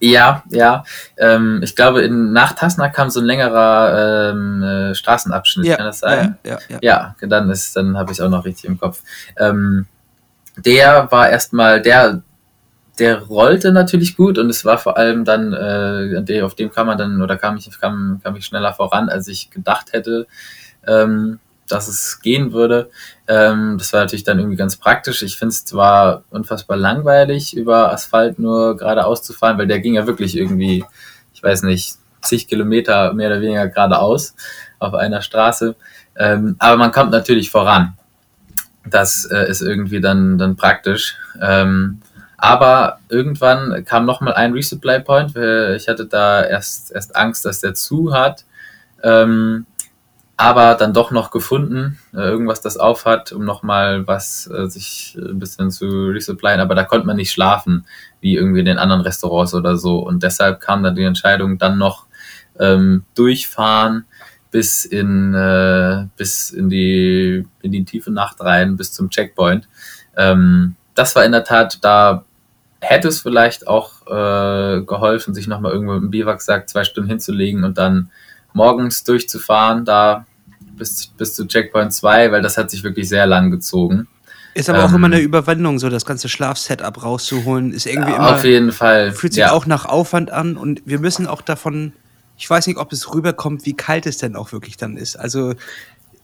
Ja, ja. Ähm, ich glaube, in, nach Tasna kam so ein längerer ähm, äh, Straßenabschnitt, ja, kann das sein? Ja, ja, ja. ja dann ist, dann habe ich auch noch richtig im Kopf. Ähm, der war erstmal, der, der rollte natürlich gut und es war vor allem dann, äh, auf dem kam man dann, oder kam ich, kam, kam ich schneller voran, als ich gedacht hätte. Ähm, dass es gehen würde. Ähm, das war natürlich dann irgendwie ganz praktisch. Ich finde es zwar unfassbar langweilig, über Asphalt nur geradeaus zu fahren, weil der ging ja wirklich irgendwie, ich weiß nicht, zig Kilometer mehr oder weniger geradeaus auf einer Straße. Ähm, aber man kommt natürlich voran. Das äh, ist irgendwie dann, dann praktisch. Ähm, aber irgendwann kam nochmal ein Resupply Point. Ich hatte da erst, erst Angst, dass der zu hat. Ähm, aber dann doch noch gefunden, äh, irgendwas, das aufhat, um nochmal was äh, sich ein bisschen zu resupplyen. Aber da konnte man nicht schlafen, wie irgendwie in den anderen Restaurants oder so. Und deshalb kam dann die Entscheidung, dann noch ähm, durchfahren bis in, äh, bis in die, in die tiefe Nacht rein, bis zum Checkpoint. Ähm, das war in der Tat, da hätte es vielleicht auch äh, geholfen, sich nochmal irgendwo im Biwaksack zwei Stunden hinzulegen und dann morgens durchzufahren, da bis, bis zu Checkpoint 2, weil das hat sich wirklich sehr lang gezogen. Ist aber ähm, auch immer eine Überwindung, so das ganze Schlafsetup rauszuholen. Ist irgendwie immer. Auf jeden Fall. Fühlt sich ja. auch nach Aufwand an und wir müssen auch davon. Ich weiß nicht, ob es rüberkommt, wie kalt es denn auch wirklich dann ist. Also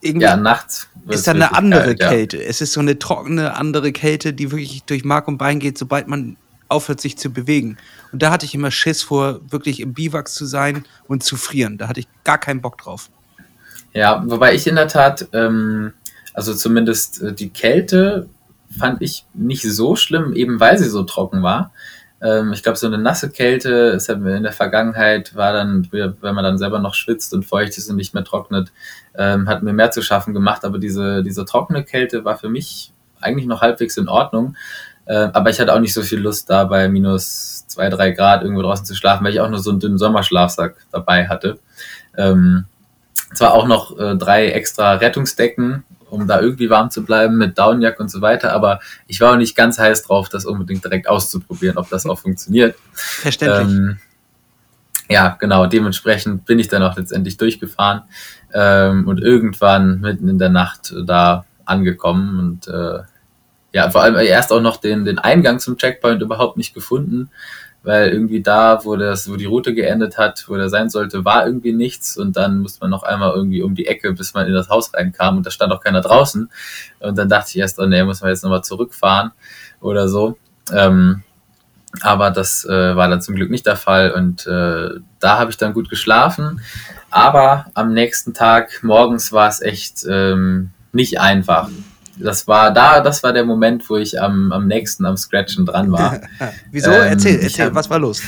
irgendwie ja, nachts ist da eine andere kalt, Kälte. Ja. Es ist so eine trockene, andere Kälte, die wirklich durch Mark und Bein geht, sobald man aufhört, sich zu bewegen. Und da hatte ich immer Schiss vor, wirklich im Biwak zu sein und zu frieren. Da hatte ich gar keinen Bock drauf. Ja, wobei ich in der Tat, ähm, also zumindest äh, die Kälte fand ich nicht so schlimm, eben weil sie so trocken war. Ähm, ich glaube, so eine nasse Kälte ist ja in der Vergangenheit war dann, wenn man dann selber noch schwitzt und feucht ist und nicht mehr trocknet, ähm, hat mir mehr zu schaffen gemacht. Aber diese, diese trockene Kälte war für mich eigentlich noch halbwegs in Ordnung. Äh, aber ich hatte auch nicht so viel Lust, da bei minus zwei, drei Grad irgendwo draußen zu schlafen, weil ich auch nur so einen dünnen Sommerschlafsack dabei hatte. Ähm, zwar auch noch äh, drei extra Rettungsdecken, um da irgendwie warm zu bleiben mit Downjack und so weiter, aber ich war auch nicht ganz heiß drauf, das unbedingt direkt auszuprobieren, ob das auch funktioniert. Verständlich. Ähm, ja, genau, dementsprechend bin ich dann auch letztendlich durchgefahren ähm, und irgendwann mitten in der Nacht da angekommen und äh, ja, vor allem erst auch noch den, den Eingang zum Checkpoint überhaupt nicht gefunden weil irgendwie da, wo das, wo die Route geendet hat, wo der sein sollte, war irgendwie nichts und dann musste man noch einmal irgendwie um die Ecke, bis man in das Haus reinkam und da stand auch keiner draußen und dann dachte ich erst, oh nee, muss man jetzt nochmal zurückfahren oder so. Ähm, aber das äh, war dann zum Glück nicht der Fall und äh, da habe ich dann gut geschlafen. Aber am nächsten Tag morgens war es echt ähm, nicht einfach das war da, das war der Moment, wo ich am, am nächsten am Scratchen dran war. [laughs] Wieso? Ähm, erzähl, erzähl, hab, was war los?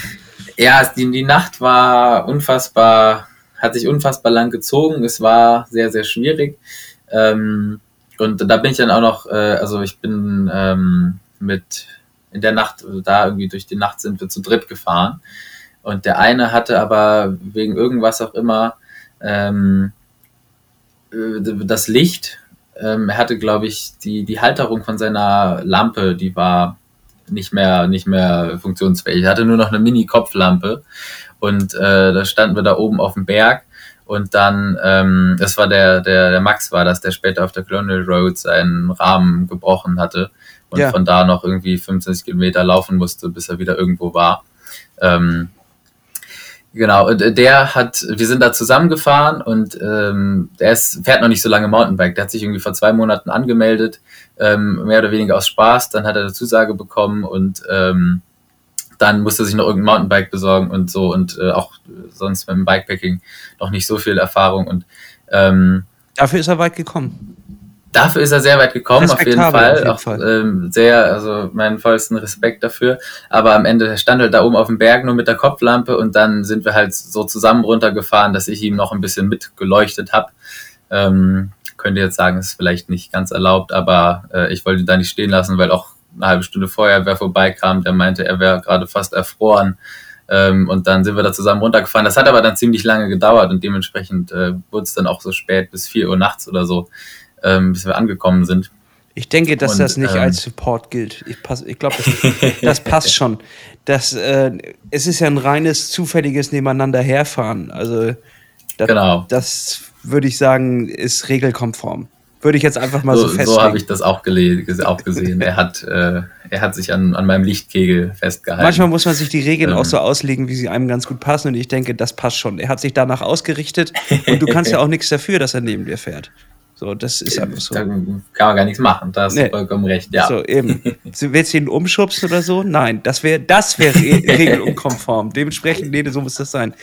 Ja, die, die Nacht war unfassbar, hat sich unfassbar lang gezogen. Es war sehr, sehr schwierig. Ähm, und da bin ich dann auch noch, äh, also ich bin ähm, mit in der Nacht, da irgendwie durch die Nacht sind wir zu dritt gefahren. Und der eine hatte aber wegen irgendwas auch immer ähm, äh, das Licht ähm, er hatte, glaube ich, die, die Halterung von seiner Lampe, die war nicht mehr, nicht mehr funktionsfähig. Er hatte nur noch eine Mini-Kopflampe und äh, da standen wir da oben auf dem Berg und dann, ähm, das war der, der, der Max war das, der später auf der Colonial Road seinen Rahmen gebrochen hatte und ja. von da noch irgendwie 25 Kilometer laufen musste, bis er wieder irgendwo war. Ähm, Genau, und äh, der hat, wir sind da zusammengefahren und ähm, der ist, fährt noch nicht so lange Mountainbike. Der hat sich irgendwie vor zwei Monaten angemeldet, ähm, mehr oder weniger aus Spaß. Dann hat er eine Zusage bekommen und ähm, dann musste er sich noch irgendein Mountainbike besorgen und so und äh, auch sonst mit dem Bikepacking noch nicht so viel Erfahrung und ähm, dafür ist er weit gekommen dafür ist er sehr weit gekommen, auf jeden Fall. Auf jeden auch Fall. Ähm, sehr, also meinen vollsten Respekt dafür. Aber am Ende stand halt da oben auf dem Berg nur mit der Kopflampe und dann sind wir halt so zusammen runtergefahren, dass ich ihm noch ein bisschen mitgeleuchtet habe. Ähm, könnte jetzt sagen, ist vielleicht nicht ganz erlaubt, aber äh, ich wollte ihn da nicht stehen lassen, weil auch eine halbe Stunde vorher wer vorbeikam, der meinte, er wäre gerade fast erfroren. Ähm, und dann sind wir da zusammen runtergefahren. Das hat aber dann ziemlich lange gedauert und dementsprechend äh, wurde es dann auch so spät bis 4 Uhr nachts oder so, ähm, bis wir angekommen sind. Ich denke, dass und, das nicht ähm, als Support gilt. Ich, ich glaube, das, das, passt schon. Das, äh, es ist ja ein reines zufälliges Nebeneinander herfahren. Also das, genau. das würde ich sagen, ist regelkonform. Würde ich jetzt einfach mal so, so festlegen. So habe ich das auch, auch gesehen. er, hat, äh, er hat sich an, an meinem Lichtkegel festgehalten. Manchmal muss man sich die Regeln ähm. auch so auslegen, wie sie einem ganz gut passen. Und ich denke, das passt schon. Er hat sich danach ausgerichtet. Und du kannst ja auch nichts dafür, dass er neben dir fährt. So, das ist einfach so. Da kann man gar nichts machen, da hast nee. du vollkommen recht, ja. So, eben. [laughs] Willst du ihn umschubsen oder so? Nein, das wäre das wär [laughs] regelunkonform. Dementsprechend, nee, so muss das sein.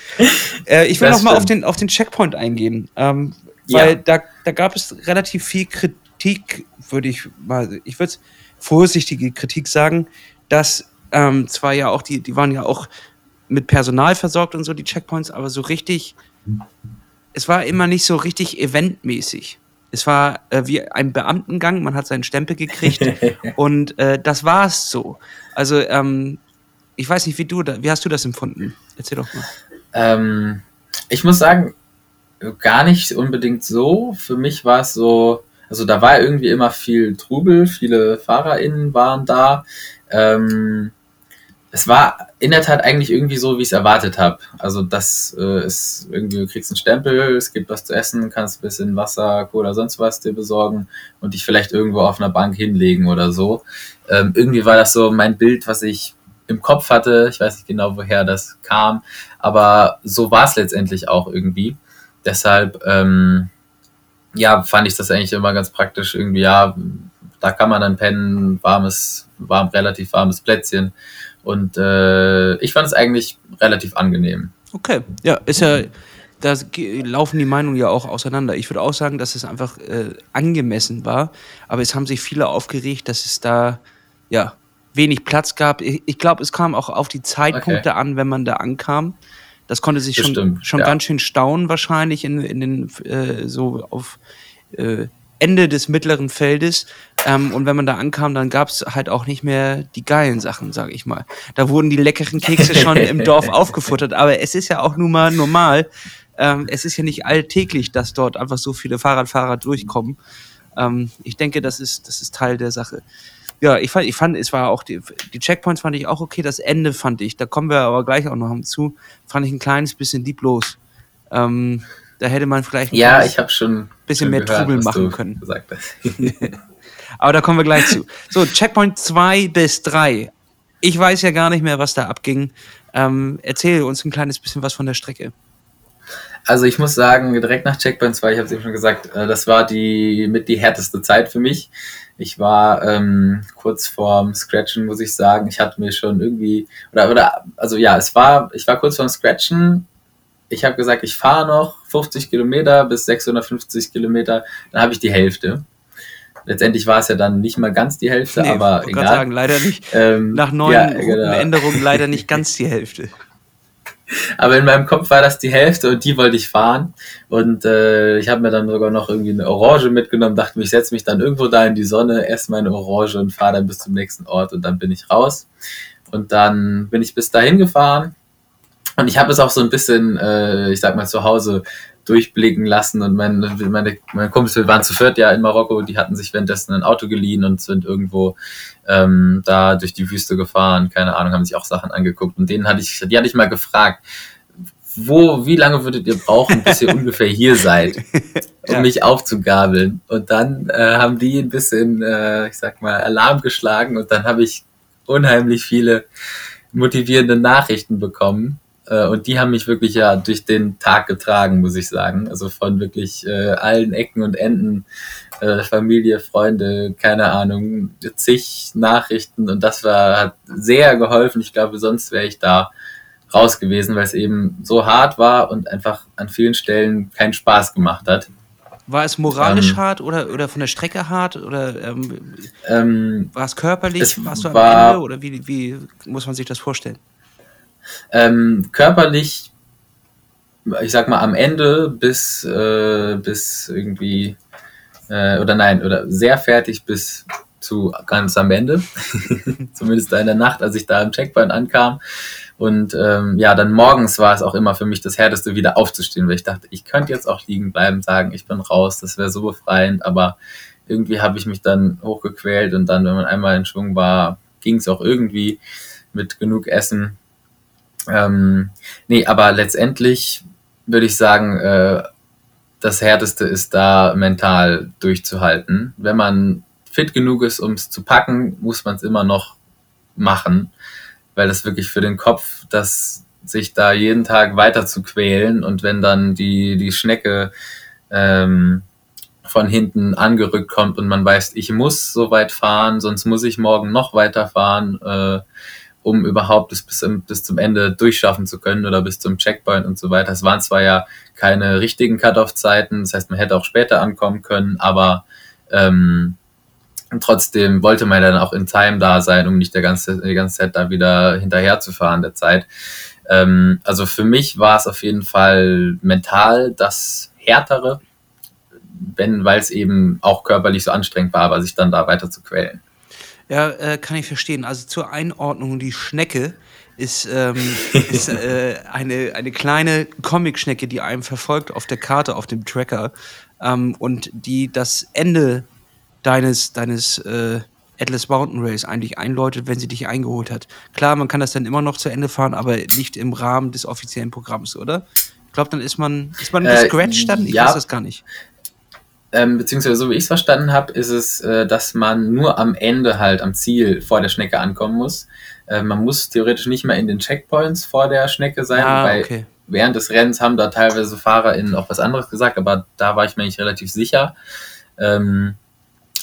Äh, ich will das noch mal auf den, auf den Checkpoint eingehen, ähm, weil ja. da, da gab es relativ viel Kritik, würde ich mal, ich würde vorsichtige Kritik sagen, dass ähm, zwar ja auch, die, die waren ja auch mit Personal versorgt und so, die Checkpoints, aber so richtig, es war immer nicht so richtig eventmäßig. Es war äh, wie ein Beamtengang, man hat seinen Stempel gekriegt [laughs] und äh, das war es so. Also ähm, ich weiß nicht, wie du da, wie hast du das empfunden? Erzähl doch mal. Ähm, ich muss sagen, gar nicht unbedingt so. Für mich war es so, also da war irgendwie immer viel Trubel, viele FahrerInnen waren da. Ähm, es war in der Tat eigentlich irgendwie so, wie ich es erwartet habe. Also das äh, ist irgendwie, du kriegst einen Stempel, es gibt was zu essen, kannst ein bisschen Wasser, Cola, sonst was dir besorgen und dich vielleicht irgendwo auf einer Bank hinlegen oder so. Ähm, irgendwie war das so mein Bild, was ich im Kopf hatte. Ich weiß nicht genau, woher das kam, aber so war es letztendlich auch irgendwie. Deshalb, ähm, ja, fand ich das eigentlich immer ganz praktisch. Irgendwie, ja, da kann man dann pennen, warmes, warm, relativ warmes Plätzchen und äh, ich fand es eigentlich relativ angenehm. Okay, ja, ist ja, da laufen die Meinungen ja auch auseinander. Ich würde auch sagen, dass es einfach äh, angemessen war, aber es haben sich viele aufgeregt, dass es da ja wenig Platz gab. Ich, ich glaube, es kam auch auf die Zeitpunkte okay. an, wenn man da ankam. Das konnte sich schon, schon ja. ganz schön staunen wahrscheinlich in, in den äh, so auf äh, Ende des mittleren Feldes. Ähm, und wenn man da ankam, dann gab es halt auch nicht mehr die geilen Sachen, sage ich mal. Da wurden die leckeren Kekse schon im Dorf [laughs] aufgefuttert. Aber es ist ja auch nun mal normal. Ähm, es ist ja nicht alltäglich, dass dort einfach so viele Fahrradfahrer durchkommen. Ähm, ich denke, das ist, das ist Teil der Sache. Ja, ich fand, ich fand, es war auch die, die Checkpoints fand ich auch okay. Das Ende fand ich, da kommen wir aber gleich auch noch zu, fand ich ein kleines bisschen lieblos. Ähm, da hätte man vielleicht ein ja, ich schon bisschen schon mehr gehört, Trubel machen können. [laughs] [laughs] Aber da kommen wir gleich zu. So, Checkpoint 2 bis 3. Ich weiß ja gar nicht mehr, was da abging. Ähm, erzähl uns ein kleines bisschen was von der Strecke. Also ich muss sagen, direkt nach Checkpoint 2, ich habe es eben schon gesagt, äh, das war die mit die härteste Zeit für mich. Ich war ähm, kurz vorm Scratchen, muss ich sagen. Ich hatte mir schon irgendwie, oder, oder, also ja, es war, ich war kurz vorm Scratchen ich habe gesagt, ich fahre noch 50 Kilometer bis 650 Kilometer, dann habe ich die Hälfte. Letztendlich war es ja dann nicht mal ganz die Hälfte, nee, aber egal. sagen, leider nicht. Ähm, Nach neuen ja, genau. Änderungen leider nicht ganz die [laughs] Hälfte. Aber in meinem Kopf war das die Hälfte und die wollte ich fahren. Und äh, ich habe mir dann sogar noch irgendwie eine Orange mitgenommen, dachte mir, ich setze mich dann irgendwo da in die Sonne, esse meine Orange und fahre dann bis zum nächsten Ort und dann bin ich raus. Und dann bin ich bis dahin gefahren und ich habe es auch so ein bisschen, äh, ich sag mal, zu Hause durchblicken lassen und meine, meine, meine Kumpels, wir waren zu viert ja in Marokko, die hatten sich währenddessen ein Auto geliehen und sind irgendwo ähm, da durch die Wüste gefahren, keine Ahnung, haben sich auch Sachen angeguckt und denen hatte ich, die hatte ich mal gefragt, wo, wie lange würdet ihr brauchen, bis ihr [laughs] ungefähr hier seid, um ja. mich aufzugabeln? Und dann äh, haben die ein bisschen, äh, ich sag mal, Alarm geschlagen und dann habe ich unheimlich viele motivierende Nachrichten bekommen äh, und die haben mich wirklich ja durch den Tag getragen, muss ich sagen. Also von wirklich äh, allen Ecken und Enden, äh, Familie, Freunde, keine Ahnung, zig Nachrichten. Und das war, hat sehr geholfen. Ich glaube, sonst wäre ich da raus gewesen, weil es eben so hart war und einfach an vielen Stellen keinen Spaß gemacht hat. War es moralisch ähm, hart oder, oder von der Strecke hart oder ähm, ähm, war es körperlich? Es Warst du am war, Ende oder wie, wie muss man sich das vorstellen? Ähm, körperlich, ich sag mal, am Ende bis, äh, bis irgendwie, äh, oder nein, oder sehr fertig bis, zu ganz am Ende. [laughs] Zumindest da in der Nacht, als ich da im Checkpoint ankam. Und ähm, ja, dann morgens war es auch immer für mich das Härteste, wieder aufzustehen, weil ich dachte, ich könnte jetzt auch liegen bleiben, sagen, ich bin raus, das wäre so befreiend, aber irgendwie habe ich mich dann hochgequält und dann, wenn man einmal in Schwung war, ging es auch irgendwie mit genug Essen. Ähm, nee, aber letztendlich würde ich sagen, äh, das Härteste ist da mental durchzuhalten. Wenn man fit genug ist, um es zu packen, muss man es immer noch machen, weil das wirklich für den Kopf, dass sich da jeden Tag weiter zu quälen und wenn dann die, die Schnecke ähm, von hinten angerückt kommt und man weiß, ich muss so weit fahren, sonst muss ich morgen noch weiter fahren, äh, um überhaupt das bis, bis zum Ende durchschaffen zu können oder bis zum Checkpoint und so weiter. Es waren zwar ja keine richtigen Cut-off-Zeiten, das heißt, man hätte auch später ankommen können, aber ähm, trotzdem wollte man dann auch in Time da sein, um nicht der ganze, die ganze Zeit da wieder hinterher zu fahren der Zeit. Ähm, also für mich war es auf jeden Fall mental das härtere, wenn, weil es eben auch körperlich so anstrengend war, aber sich dann da weiter zu quälen. Ja, äh, kann ich verstehen. Also zur Einordnung, die Schnecke ist, ähm, [laughs] ist äh, eine, eine kleine Comic-Schnecke, die einem verfolgt auf der Karte, auf dem Tracker ähm, und die das Ende deines, deines äh, Atlas Mountain Race eigentlich einläutet, wenn sie dich eingeholt hat. Klar, man kann das dann immer noch zu Ende fahren, aber nicht im Rahmen des offiziellen Programms, oder? Ich glaube, dann ist man, ist man gescratcht dann? Ich ja, weiß das gar nicht ähm, beziehungsweise so wie ich es verstanden habe, ist es, äh, dass man nur am Ende halt am Ziel vor der Schnecke ankommen muss. Äh, man muss theoretisch nicht mehr in den Checkpoints vor der Schnecke sein, ah, weil okay. während des Rennens haben da teilweise FahrerInnen auch was anderes gesagt, aber da war ich mir nicht relativ sicher. Ähm,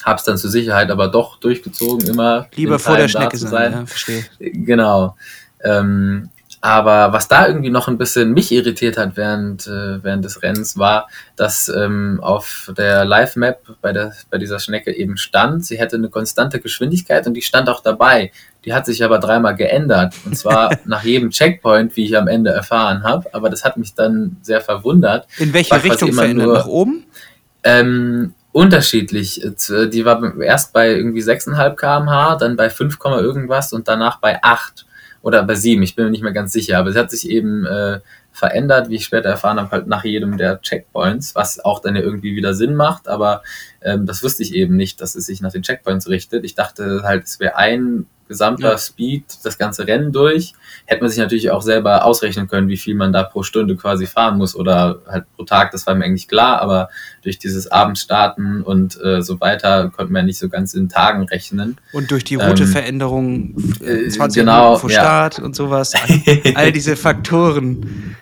hab's dann zur Sicherheit aber doch durchgezogen, immer. Lieber vor der Schnecke sein, sein. Ja, verstehe. Genau. Ähm, aber was da irgendwie noch ein bisschen mich irritiert hat während, äh, während des Rennens war, dass ähm, auf der Live-Map bei, der, bei dieser Schnecke eben stand, sie hätte eine konstante Geschwindigkeit und die stand auch dabei. Die hat sich aber dreimal geändert. Und zwar [laughs] nach jedem Checkpoint, wie ich am Ende erfahren habe. Aber das hat mich dann sehr verwundert. In welche Richtung verändert? Nur, nach oben? Ähm, unterschiedlich. Die war erst bei irgendwie 6,5 kmh, dann bei 5, irgendwas und danach bei 8 oder bei sieben, ich bin mir nicht mehr ganz sicher, aber es hat sich eben äh, verändert, wie ich später erfahren habe, halt nach jedem der Checkpoints, was auch dann ja irgendwie wieder Sinn macht, aber ähm, das wusste ich eben nicht, dass es sich nach den Checkpoints richtet. Ich dachte halt, es wäre ein gesamter ja. Speed, das ganze Rennen durch. Hätte man sich natürlich auch selber ausrechnen können, wie viel man da pro Stunde quasi fahren muss oder halt pro Tag, das war mir eigentlich klar, aber durch dieses Abendstarten und äh, so weiter konnte man nicht so ganz in Tagen rechnen. Und durch die Routeveränderung ähm, 20 äh, genau, Minuten vor Start ja. und sowas, [laughs] all diese Faktoren.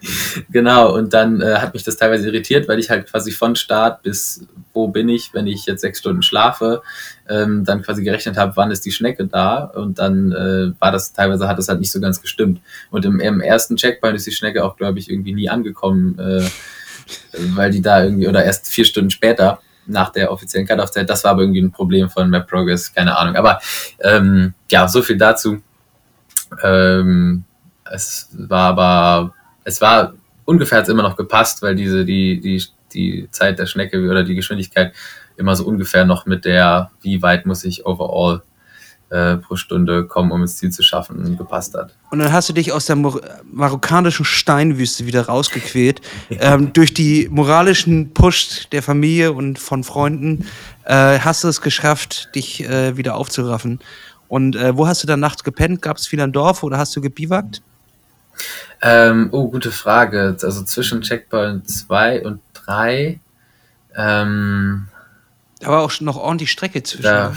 Genau, und dann äh, hat mich das teilweise irritiert, weil ich halt quasi von Start bis wo bin ich, wenn ich jetzt sechs Stunden schlafe, ähm, dann quasi gerechnet habe, wann ist die Schnecke da und dann äh, war das teilweise hat das halt nicht so ganz gestimmt. Und im, im ersten Checkpoint ist die Schnecke auch, glaube ich, irgendwie nie angekommen, äh, weil die da irgendwie, oder erst vier Stunden später nach der offiziellen Cut-Off-Zeit, das war aber irgendwie ein Problem von Map Progress, keine Ahnung. Aber ähm, ja, so viel dazu. Ähm, es war aber, es war ungefähr hat immer noch gepasst, weil diese, die, die, die Zeit der Schnecke oder die Geschwindigkeit immer so ungefähr noch mit der, wie weit muss ich overall äh, pro Stunde kommen, um ins Ziel zu schaffen, gepasst hat. Und dann hast du dich aus der Mar marokkanischen Steinwüste wieder rausgequält. [laughs] Ja. Ähm, durch die moralischen Push der Familie und von Freunden äh, hast du es geschafft, dich äh, wieder aufzuraffen. Und äh, wo hast du dann nachts gepennt? Gab es wieder ein Dorf oder hast du gebiwakt? Ähm, oh, gute Frage. Also zwischen Checkpoint 2 und 3. Ähm, da war auch noch ordentlich Strecke zwischen. Da,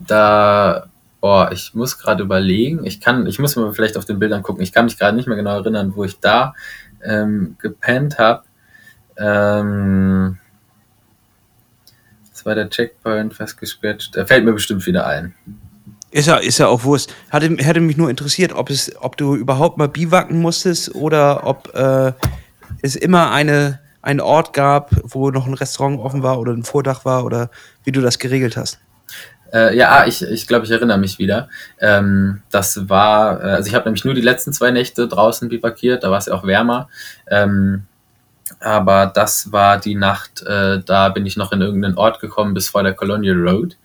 da boah, ich muss gerade überlegen. Ich kann, ich muss mir vielleicht auf den Bildern gucken. Ich kann mich gerade nicht mehr genau erinnern, wo ich da ähm, gepennt habe. Ähm, das war der Checkpoint festgescratcht. Da fällt mir bestimmt wieder ein. Ist ja, ist ja auch Wurst. Hatte, hätte mich nur interessiert, ob, es, ob du überhaupt mal biwacken musstest oder ob äh, es immer eine, einen Ort gab, wo noch ein Restaurant offen war oder ein Vordach war oder wie du das geregelt hast. Äh, ja, ah, ich, ich glaube, ich erinnere mich wieder. Ähm, das war, äh, also ich habe nämlich nur die letzten zwei Nächte draußen bivakiert, da war es ja auch wärmer. Ähm, aber das war die Nacht, äh, da bin ich noch in irgendeinen Ort gekommen bis vor der Colonial Road.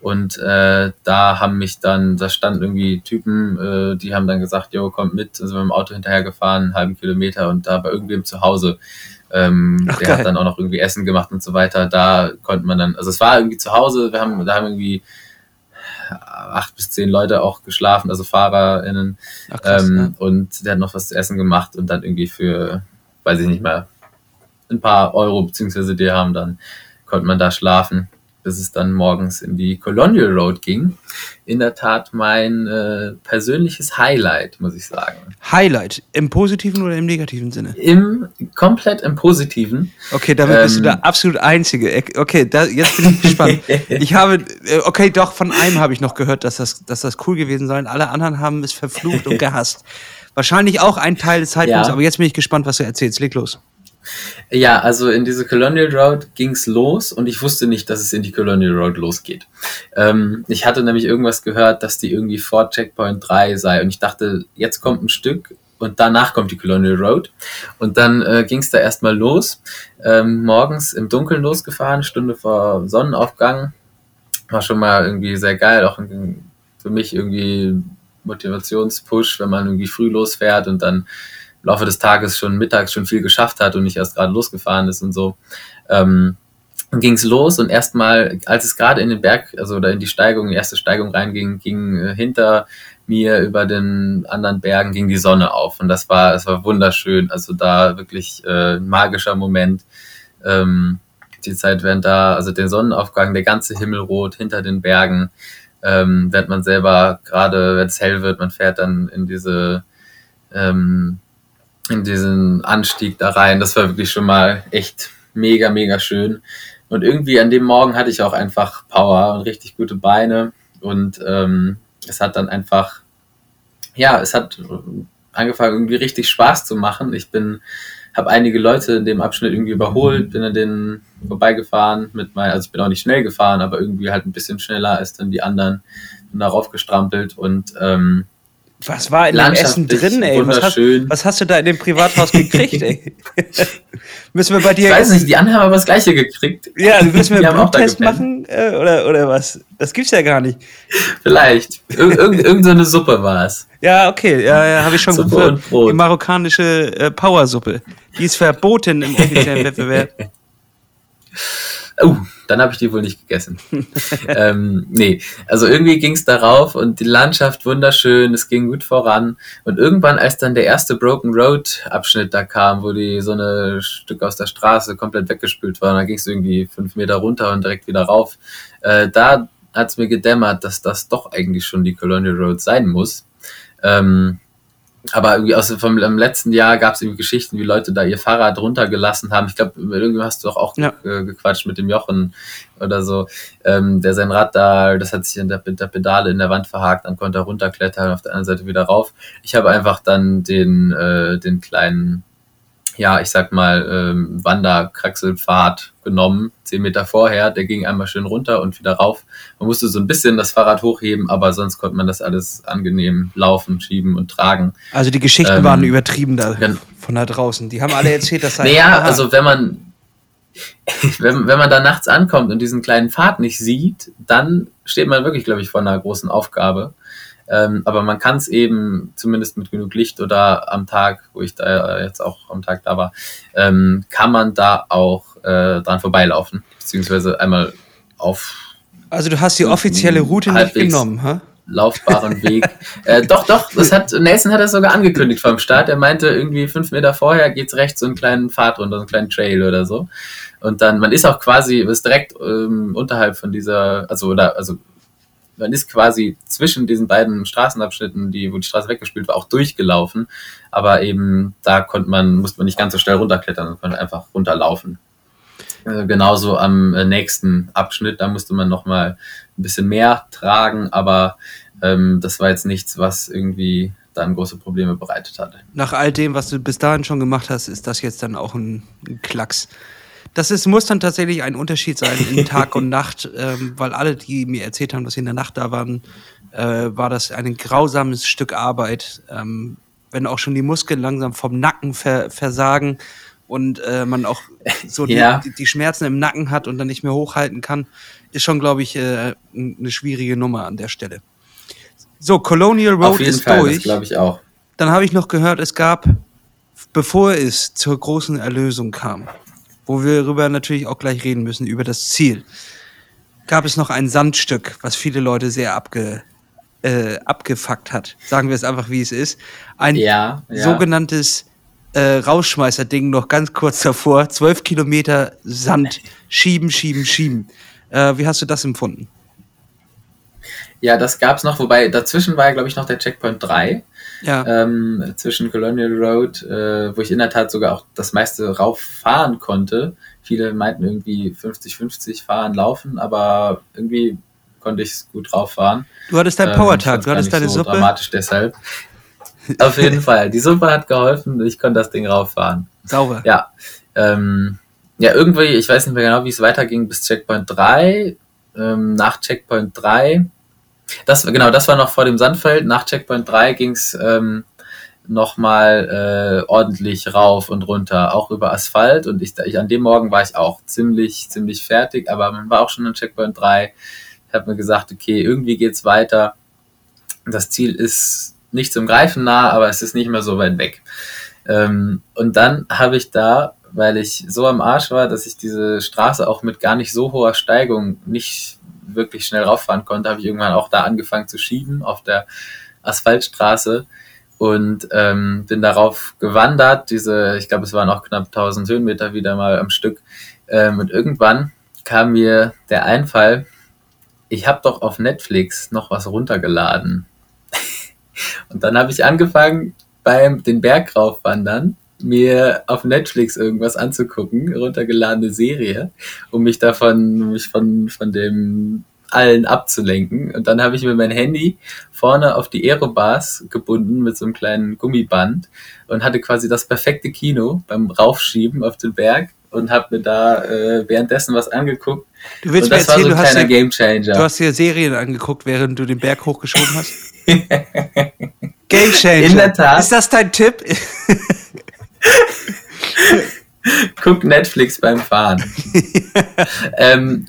Und äh, da haben mich dann, da standen irgendwie Typen, äh, die haben dann gesagt, jo, kommt mit, sind wir mit dem Auto hinterhergefahren, einen halben Kilometer und da bei irgendwem zu Hause. Ähm, Ach, der geil. hat dann auch noch irgendwie Essen gemacht und so weiter. Da konnte man dann, also es war irgendwie zu Hause, wir haben, da haben irgendwie acht bis zehn Leute auch geschlafen, also FahrerInnen. Ach, krass, ähm, Und der hat noch was zu essen gemacht und dann irgendwie für, weiß ich nicht mehr, ein paar Euro beziehungsweise Dirham dann konnte man da schlafen, bis es dann morgens in die Colonial Road ging. In der Tat mein äh, persönliches Highlight, muss ich sagen. Highlight. Im positiven oder im negativen Sinne? Im komplett im Positiven. Okay, damit bist du Ähm. der absolut Einzige. Ek- Okay, da, jetzt bin ich gespannt. [laughs] Ich habe, äh, okay, doch, von einem habe ich noch gehört, dass das, dass das cool gewesen soll. Alle anderen haben es verflucht und gehasst. [laughs] Wahrscheinlich auch ein Teil des Zeitpunkts, Ja. aber jetzt bin ich gespannt, was du erzählst. Leg los. Ja, also in diese Colonial Road ging's los und ich wusste nicht, dass es in die Colonial Road losgeht. Ähm, ich hatte nämlich irgendwas gehört, dass die irgendwie vor Checkpoint 3 sei und ich dachte, jetzt kommt ein Stück und danach kommt die Colonial Road. Und dann äh, ging's da erstmal los. Ähm, morgens im Dunkeln losgefahren, Stunde vor Sonnenaufgang. War schon mal irgendwie sehr geil, auch für mich irgendwie Motivationspush, wenn man irgendwie früh losfährt und dann Laufe des Tages schon mittags schon viel geschafft hat und nicht erst gerade losgefahren ist und so. Ähm, ging es los und erstmal, als es gerade in den Berg, also oder in die Steigung, die erste Steigung reinging, ging äh, hinter mir über den anderen Bergen ging die Sonne auf und das war, es war wunderschön. Also da wirklich äh, ein magischer Moment. Ähm, die Zeit während da, also den Sonnenaufgang, der ganze Himmel rot hinter den Bergen, ähm, während man selber gerade, wenn es hell wird, man fährt dann in diese ähm, in diesen Anstieg da rein. Das war wirklich schon mal echt mega, mega schön. Und irgendwie an dem Morgen hatte ich auch einfach Power und richtig gute Beine. Und ähm, es hat dann einfach, ja, es hat angefangen, irgendwie richtig Spaß zu machen. Ich bin, habe einige Leute in dem Abschnitt irgendwie überholt, bin an denen vorbeigefahren mit meinen, also ich bin auch nicht schnell gefahren, aber irgendwie halt ein bisschen schneller als dann die anderen. Bin darauf gestrampelt und ähm, Was war in dem Essen drin, ey? Was hast, was hast du da in dem Privathaus gekriegt, ey? [laughs] müssen wir bei dir Ich weiß nicht, die anderen haben aber das gleiche gekriegt. ja, müssen wir einen Bluttest gepennt. machen äh, oder, oder was? Das gibt's ja gar nicht. Vielleicht. Ir irgend, irgend so eine Suppe war es. Ja, okay, ja, ja habe ich schon Suppe gehört. Die marokkanische äh, Powersuppe. Die ist verboten im offiziellen Wettbewerb. [laughs] Uh, dann habe ich die wohl nicht gegessen. [laughs] ähm, nee, also irgendwie ging es darauf und die Landschaft wunderschön, es ging gut voran. Und irgendwann, als dann der erste Broken Road Abschnitt da kam, wo die so eine Stück aus der Straße komplett weggespült war, da ging es irgendwie fünf Meter runter und direkt wieder rauf, äh, da hat es mir gedämmert, dass das doch eigentlich schon die Colonial Road sein muss. Ähm, aber irgendwie aus vom im letzten Jahr gab es irgendwie Geschichten, wie Leute da ihr Fahrrad runtergelassen haben. Ich glaube, mit irgendjemandem hast du doch auch Ja. ge- gequatscht mit dem Jochen oder so, ähm, der sein Rad da, das hat sich in der, mit der Pedale in der Wand verhakt, dann konnte er runterklettern, auf der anderen Seite wieder rauf. Ich habe einfach dann den, äh, den kleinen, ja, ich sag mal, ähm, Wanderkraxelpfad genommen, zehn Meter vorher, der ging einmal schön runter und wieder rauf. Man musste so ein bisschen das Fahrrad hochheben, aber sonst konnte man das alles angenehm laufen, schieben und tragen. Also die Geschichten Ähm, waren übertrieben da gen- von da draußen. Die haben alle erzählt, dass da Naja, also wenn man, [laughs] wenn, wenn man da nachts ankommt und diesen kleinen Pfad nicht sieht, dann steht man wirklich, glaube ich, vor einer großen Aufgabe. Ähm, aber man kann es eben zumindest mit genug Licht oder am Tag, wo ich da jetzt auch am Tag da war, ähm, kann man da auch äh, dran vorbeilaufen, beziehungsweise einmal auf also du hast die offizielle Route nicht genommen, ha? laufbaren [laughs] Weg. äh, doch, doch, das hat, Nelson hat das sogar angekündigt vom Start. Er meinte, irgendwie fünf Meter vorher geht's rechts so einen kleinen Pfad runter, so einen kleinen Trail oder so. Und dann, man ist auch quasi, ist direkt ähm, unterhalb von dieser, also, oder, also, man ist quasi zwischen diesen beiden Straßenabschnitten, die, wo die Straße weggespült war, auch durchgelaufen. Aber eben, da konnte man, musste man nicht ganz so schnell runterklettern, man konnte einfach runterlaufen. Äh, genauso am äh, nächsten Abschnitt, da musste man nochmal ein bisschen mehr tragen, aber ähm, das war jetzt nichts, was irgendwie dann große Probleme bereitet hatte. Nach all dem, was du bis dahin schon gemacht hast, ist das jetzt dann auch ein Klacks. Das ist, muss dann tatsächlich ein Unterschied sein in [laughs] Tag und Nacht, ähm, weil alle, die mir erzählt haben, dass sie in der Nacht da waren, äh, war das ein grausames Stück Arbeit. Ähm, wenn auch schon die Muskeln langsam vom Nacken ver versagen und äh, man auch so Ja. die, die, die Schmerzen im Nacken hat und dann nicht mehr hochhalten kann. ist schon, glaube ich, äh, eine schwierige Nummer an der Stelle. So, Colonial Road Auf jeden ist Fall, durch. glaube ich auch. Dann habe ich noch gehört, es gab, bevor es zur großen Erlösung kam, wo wir darüber natürlich auch gleich reden müssen, über das Ziel, gab es noch ein Sandstück, was viele Leute sehr abge, äh, abgefuckt hat. Sagen wir es einfach, wie es ist. Ein Ja, ja. sogenanntes äh, Rausschmeißer-Ding noch ganz kurz davor. Zwölf Kilometer Sand. Schieben, schieben, schieben. Äh, wie hast du das empfunden? Ja, das gab's noch, wobei dazwischen war ja, glaube ich, noch der Checkpoint 3 Ja. ähm, zwischen Colonial Road, äh, wo ich in der Tat sogar auch das meiste rauffahren konnte. Viele meinten irgendwie 50-50 fahren, laufen, aber irgendwie konnte ich es gut rauffahren. Du hattest deinen Ähm, Powertag, du hattest deine so Suppe. dramatisch deshalb. Auf jeden [laughs] Fall. Die Suppe hat geholfen, ich konnte das Ding rauffahren. Sauber. Ja. Ähm, ja, irgendwie, ich weiß nicht mehr genau, wie es weiterging bis Checkpoint 3. Ähm, nach Checkpoint 3. Das, genau, das war noch vor dem Sandfeld. Nach Checkpoint 3 ging es ähm, nochmal äh, ordentlich rauf und runter, auch über Asphalt. Und ich, ich, an dem Morgen war ich auch ziemlich, ziemlich fertig, aber man war auch schon in Checkpoint 3. Ich habe mir gesagt, okay, irgendwie geht's weiter. Das Ziel ist nicht zum Greifen nah, aber es ist nicht mehr so weit weg. Ähm, und dann habe ich da, weil ich so am Arsch war, dass ich diese Straße auch mit gar nicht so hoher Steigung nicht wirklich schnell rauffahren konnte, habe ich irgendwann auch da angefangen zu schieben auf der Asphaltstraße und ähm, bin darauf gewandert. Diese, ich glaube, es waren auch knapp 1000 Höhenmeter wieder mal am Stück. Ähm, und irgendwann kam mir der Einfall, ich habe doch auf Netflix noch was runtergeladen. [laughs] und dann habe ich angefangen, beim den Berg raufwandern, mir auf Netflix irgendwas anzugucken, runtergeladene Serie, um mich davon, mich von, von dem allen abzulenken. Und dann habe ich mir mein Handy vorne auf die Aerobars gebunden mit so einem kleinen Gummiband und hatte quasi das perfekte Kino beim Raufschieben auf den Berg und habe mir da äh, währenddessen was angeguckt. Du willst und mir das war erzählen, so du ein hast, kleiner dir, du hast dir Serien angeguckt, während du den Berg hochgeschoben hast? [laughs] Game Changer. In der Tat. Ist das dein Tipp? [laughs] [laughs] Guck Netflix beim Fahren. [laughs] ähm,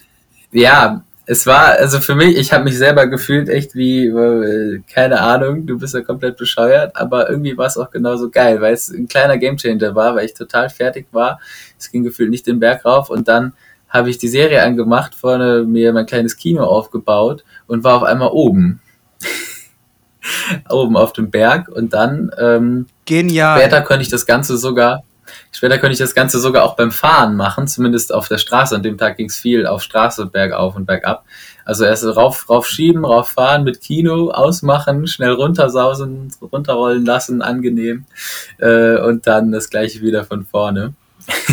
ja, es war, also für mich, ich habe mich selber gefühlt echt wie, äh, keine Ahnung, du bist ja komplett bescheuert, aber irgendwie war es auch genauso geil, weil es ein kleiner Gamechanger war, weil ich total fertig war. Es ging gefühlt nicht den Berg rauf und dann habe ich die Serie angemacht, vorne mir mein kleines Kino aufgebaut und war auf einmal oben. [laughs] oben auf dem Berg und dann ähm, Genial. Später könnte ich das Ganze sogar, später könnte ich das Ganze sogar auch beim Fahren machen, zumindest auf der Straße. An dem Tag ging es viel auf Straße, bergauf und bergab. Also erst rauf, rauf schieben, rauf fahren, mit Kino ausmachen, schnell runtersausen, runterrollen lassen, angenehm. Äh, und dann das gleiche wieder von vorne.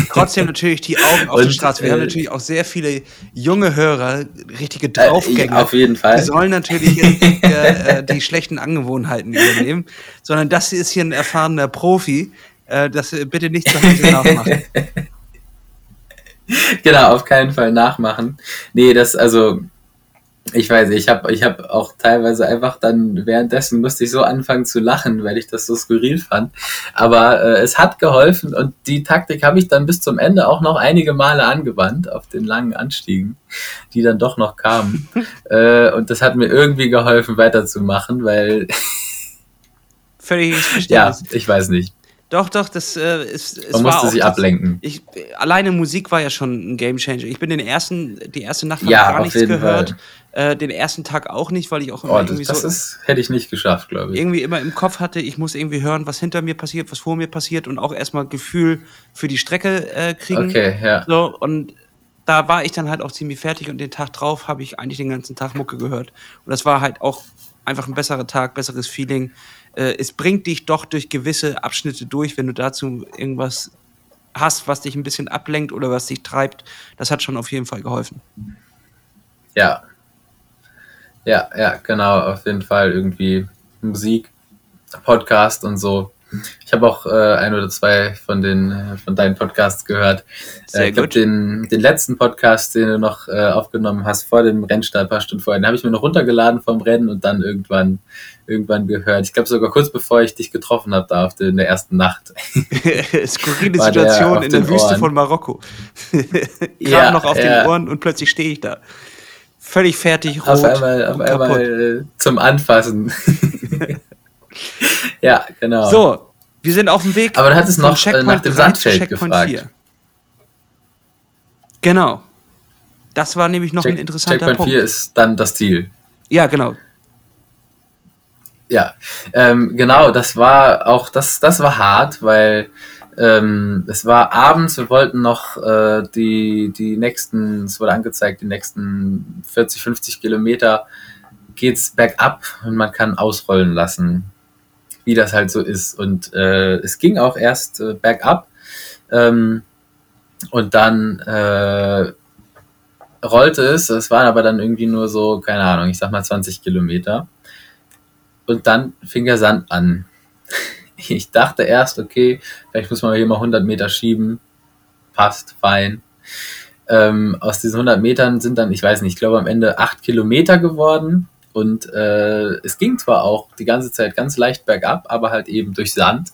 Trotzdem natürlich die Augen auf Und, der Straße. Wir äh, haben natürlich auch sehr viele junge Hörer, richtige Äh, Draufgänger. auf jeden Fall. Die sollen natürlich jetzt nicht, äh, äh, die schlechten Angewohnheiten übernehmen, sondern das ist hier ein erfahrener Profi. Äh, das äh, bitte nicht zu Hause nachmachen. [laughs] genau, auf keinen Fall nachmachen. Nee, das, also, ich weiß nicht, ich habe ich hab auch teilweise einfach dann währenddessen musste ich so anfangen zu lachen, weil ich das so skurril fand. Aber äh, es hat geholfen und die Taktik habe ich dann bis zum Ende auch noch einige Male angewandt auf den langen Anstiegen, die dann doch noch kamen. [laughs] äh, und das hat mir irgendwie geholfen, weiterzumachen, weil, [laughs] Völliges [laughs] ja, ich weiß nicht. Doch, doch, das äh, ist. Es Man war musste auch sich ablenken. Ich, alleine Musik war ja schon ein Gamechanger. Ich bin den ersten, die erste Nacht habe Ja, gar nichts gehört. Äh, den ersten Tag auch nicht, weil ich auch immer Oh, das, irgendwie das so ist, hätte ich nicht geschafft, glaube ich. irgendwie immer im Kopf hatte, ich muss irgendwie hören, was hinter mir passiert, was vor mir passiert und auch erstmal Gefühl für die Strecke äh, kriegen. Okay, ja. So, und da war ich dann halt auch ziemlich fertig und den Tag drauf habe ich eigentlich den ganzen Tag Mucke gehört. Und das war halt auch einfach ein besserer Tag, besseres Feeling. Äh, es bringt dich doch durch gewisse Abschnitte durch, wenn du dazu irgendwas hast, was dich ein bisschen ablenkt oder was dich treibt. Das hat schon auf jeden Fall geholfen. Ja. Ja, ja, genau, auf jeden Fall irgendwie Musik, Podcast und so. Ich habe auch äh, ein oder zwei von den äh, von deinen Podcasts gehört. Sehr äh, ich glaube, den, den letzten Podcast, den du noch äh, aufgenommen hast vor dem Rennstart, ein paar Stunden vorher, den habe ich mir noch runtergeladen vom Rennen und dann irgendwann irgendwann gehört. Ich glaube sogar kurz bevor ich dich getroffen habe, da auf der, in der ersten Nacht. [laughs] Skurrile der Situation auf in der den Wüste Ohren. von Marokko. [laughs] Kam Ja, noch auf ja. den Ohren und plötzlich stehe ich da. Völlig fertig, rot. Auf einmal, auf einmal zum Anfassen. [laughs] ja, genau. So, wir sind auf dem Weg. Aber du hattest noch äh, nach dem Sandfeld gefragt. 4. Genau. Das war nämlich noch Check, ein interessanter Checkpoint Punkt. 4 ist dann das Ziel. Ja, genau. Ja, ähm, genau, das war auch, das, das war hart, weil ähm, es war abends, wir wollten noch äh, die, die nächsten, es wurde angezeigt, die nächsten 40, 50 Kilometer geht's bergab und man kann ausrollen lassen, wie das halt so ist. Und äh, es ging auch erst äh, bergab ähm, und dann äh, rollte es, es waren aber dann irgendwie nur so, keine Ahnung, ich sag mal 20 Kilometer. Und dann fing der Sand an. [laughs] Ich dachte erst, okay, vielleicht muss man hier mal 100 Meter schieben. Passt, fein. Ähm, aus diesen 100 Metern sind dann, ich weiß nicht, ich glaube am Ende 8 Kilometer geworden. Und äh, es ging zwar auch die ganze Zeit ganz leicht bergab, aber halt eben durch Sand.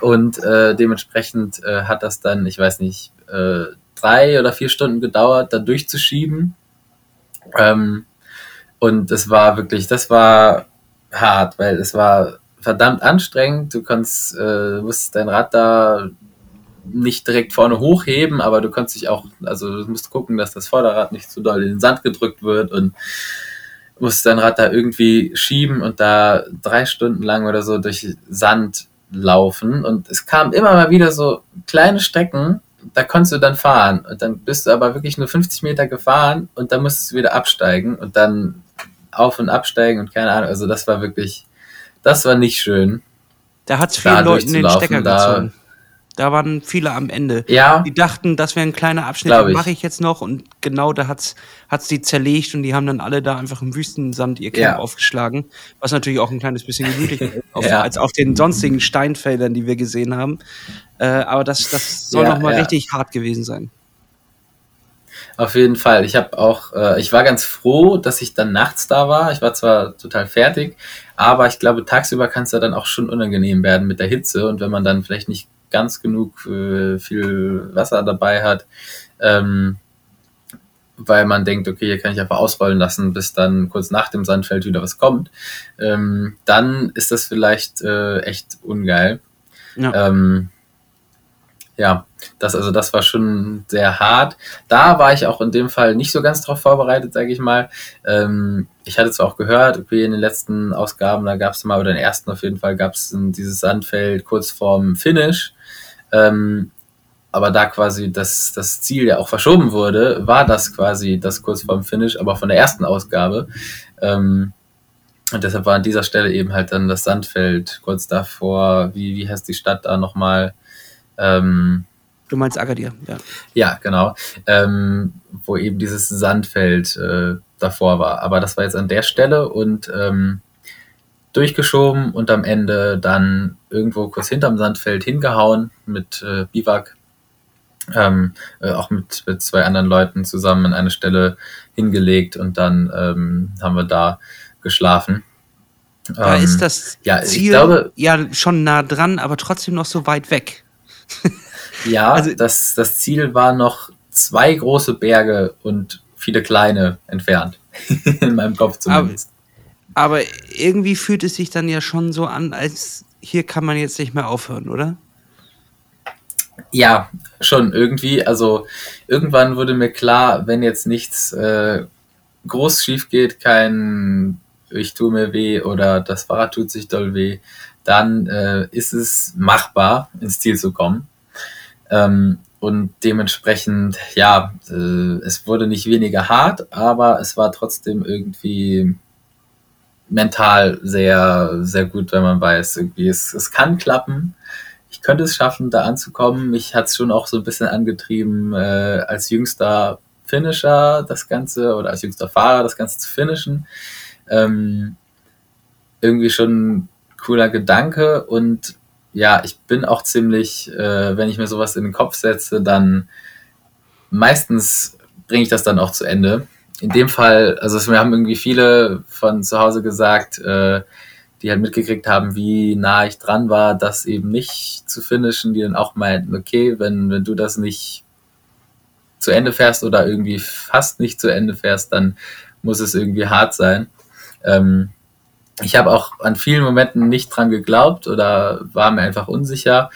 Und äh, dementsprechend äh, hat das dann, ich weiß nicht, äh, drei oder vier Stunden gedauert, da durchzuschieben. Ähm, und es war wirklich, das war hart, weil es war verdammt anstrengend. Du kannst, äh, musst dein Rad da nicht direkt vorne hochheben, aber du kannst dich auch, also du musst gucken, dass das Vorderrad nicht zu doll in den Sand gedrückt wird und musst dein Rad da irgendwie schieben und da drei Stunden lang oder so durch Sand laufen. Und es kamen immer mal wieder so kleine Strecken, da konntest du dann fahren. Und dann bist du aber wirklich nur 50 Meter gefahren und dann musstest du wieder absteigen und dann auf- und absteigen und keine Ahnung. Also das war wirklich, das war nicht schön. Da hat es vielen Leuten den Stecker da, gezogen. Da waren viele am Ende. Ja. Die dachten, das wäre ein kleiner Abschnitt, den mache ich jetzt noch. Und genau da hat es die zerlegt und die haben dann alle da einfach im Wüstensand ihr Camp ja. aufgeschlagen. Was natürlich auch ein kleines bisschen gemütlicher [laughs] ist, ja. als auf den sonstigen Steinfeldern, die wir gesehen haben. Äh, aber das, das soll ja, nochmal richtig hart gewesen sein. Auf jeden Fall. Ich habe auch, äh, ich war ganz froh, dass ich dann nachts da war. Ich war zwar total fertig, aber ich glaube, tagsüber kann es ja dann auch schon unangenehm werden mit der Hitze. Und wenn man dann vielleicht nicht ganz genug äh, viel Wasser dabei hat, ähm, weil man denkt, okay, hier kann ich einfach ausrollen lassen, bis dann kurz nach dem Sandfeld wieder was kommt, ähm, dann ist das vielleicht äh, echt ungeil. Ja. Ähm, ja, das, also das war schon sehr hart. Da war ich auch in dem Fall nicht so ganz drauf vorbereitet, sage ich mal. Ähm, ich hatte zwar auch gehört, okay, in den letzten Ausgaben, da gab es mal, oder in den ersten auf jeden Fall, gab es dieses Sandfeld kurz vorm Finish. Ähm, aber da quasi das, das Ziel ja auch verschoben wurde, war das quasi das kurz vorm Finish, aber von der ersten Ausgabe. Ähm, und deshalb war an dieser Stelle eben halt dann das Sandfeld kurz davor, wie, wie heißt die Stadt da nochmal? Ähm, du meinst Agadir, ja. Ja, genau. Ähm, wo eben dieses Sandfeld äh, davor war. Aber das war jetzt an der Stelle und ähm, durchgeschoben und am Ende dann irgendwo kurz hinterm Sandfeld hingehauen mit äh, Biwak. Ähm, äh, auch mit, mit zwei anderen Leuten zusammen an eine Stelle hingelegt und dann ähm, haben wir da geschlafen. Da ähm, ist das ja, Ziel glaube, ja schon nah dran, aber trotzdem noch so weit weg ja, [laughs] also, das, das Ziel war noch zwei große Berge und viele kleine entfernt. [laughs] In meinem Kopf zumindest. Aber, aber irgendwie fühlt es sich dann ja schon so an, als hier kann man jetzt nicht mehr aufhören, oder? Ja, schon irgendwie. Also irgendwann wurde mir klar, wenn jetzt nichts äh, groß schief geht, kein ich tue mir weh oder das Fahrrad tut sich doll weh, dann äh, ist es machbar, ins Ziel zu kommen. Ähm, und dementsprechend, ja, äh, es wurde nicht weniger hart, aber es war trotzdem irgendwie mental sehr, sehr gut, wenn man weiß, irgendwie, es, es kann klappen. Ich könnte es schaffen, da anzukommen. Mich hat es schon auch so ein bisschen angetrieben, äh, als jüngster Finisher das Ganze oder als jüngster Fahrer das Ganze zu finishen. Ähm, irgendwie schon cooler Gedanke und ja, ich bin auch ziemlich, äh, wenn ich mir sowas in den Kopf setze, dann meistens bringe ich das dann auch zu Ende. In dem Fall, also wir haben irgendwie viele von zu Hause gesagt, äh, die halt mitgekriegt haben, wie nah ich dran war, das eben nicht zu finishen, die dann auch meinten, okay, wenn, wenn du das nicht zu Ende fährst oder irgendwie fast nicht zu Ende fährst, dann muss es irgendwie hart sein. Ähm, ich habe auch an vielen Momenten nicht dran geglaubt oder war mir einfach unsicher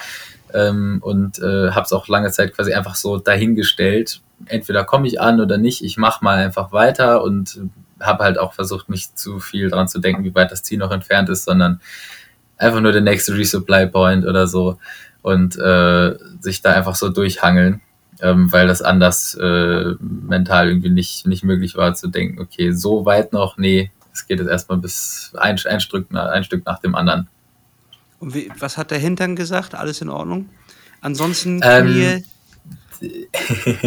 ähm, und äh, habe es auch lange Zeit quasi einfach so dahingestellt. Entweder komme ich an oder nicht, ich mache mal einfach weiter und habe halt auch versucht, nicht zu viel dran zu denken, wie weit das Ziel noch entfernt ist, sondern einfach nur der nächste Resupply Point oder so und äh, sich da einfach so durchhangeln, ähm, weil das anders äh, mental irgendwie nicht, nicht möglich war zu denken, okay, so weit noch, nee, es geht jetzt erstmal bis ein, ein, Stück, ein Stück nach dem anderen. Und wie, was hat der Hintern gesagt? Alles in Ordnung? Ansonsten. Ähm, [laughs]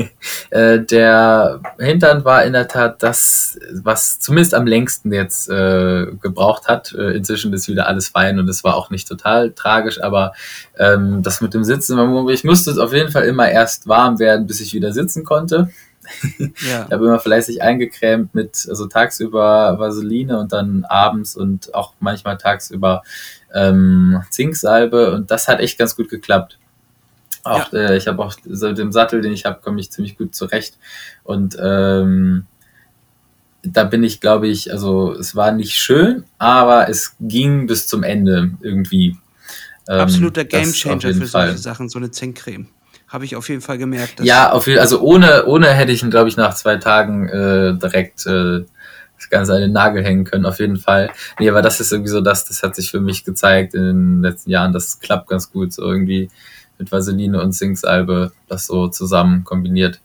äh, der Hintern war in der Tat das, was zumindest am längsten jetzt äh, gebraucht hat. Äh, inzwischen ist wieder alles fein und es war auch nicht total tragisch, aber ähm, das mit dem Sitzen, ich musste auf jeden Fall immer erst warm werden, bis ich wieder sitzen konnte. [laughs] Ja. ich habe immer fleißig eingecremt mit, also tagsüber Vaseline und dann abends und auch manchmal tagsüber ähm, Zinksalbe und das hat echt ganz gut geklappt. Auch, ja. äh, ich habe auch so dem Sattel, den ich habe, komme ich ziemlich gut zurecht. Und ähm, da bin ich, glaube ich, also es war nicht schön, aber es ging bis zum Ende irgendwie. Ähm, Absoluter Gamechanger für solche Sachen, so eine Zinkcreme. Habe ich auf jeden Fall gemerkt. ja, auf jeden, also ohne, ohne hätte ich, glaube ich, nach zwei Tagen äh, direkt äh, das Ganze an den Nagel hängen können, auf jeden Fall. Nee, aber das ist irgendwie so, das, das hat sich für mich gezeigt in den letzten Jahren, das klappt ganz gut, so irgendwie mit Vaseline und Zinksalbe, das so zusammen kombiniert.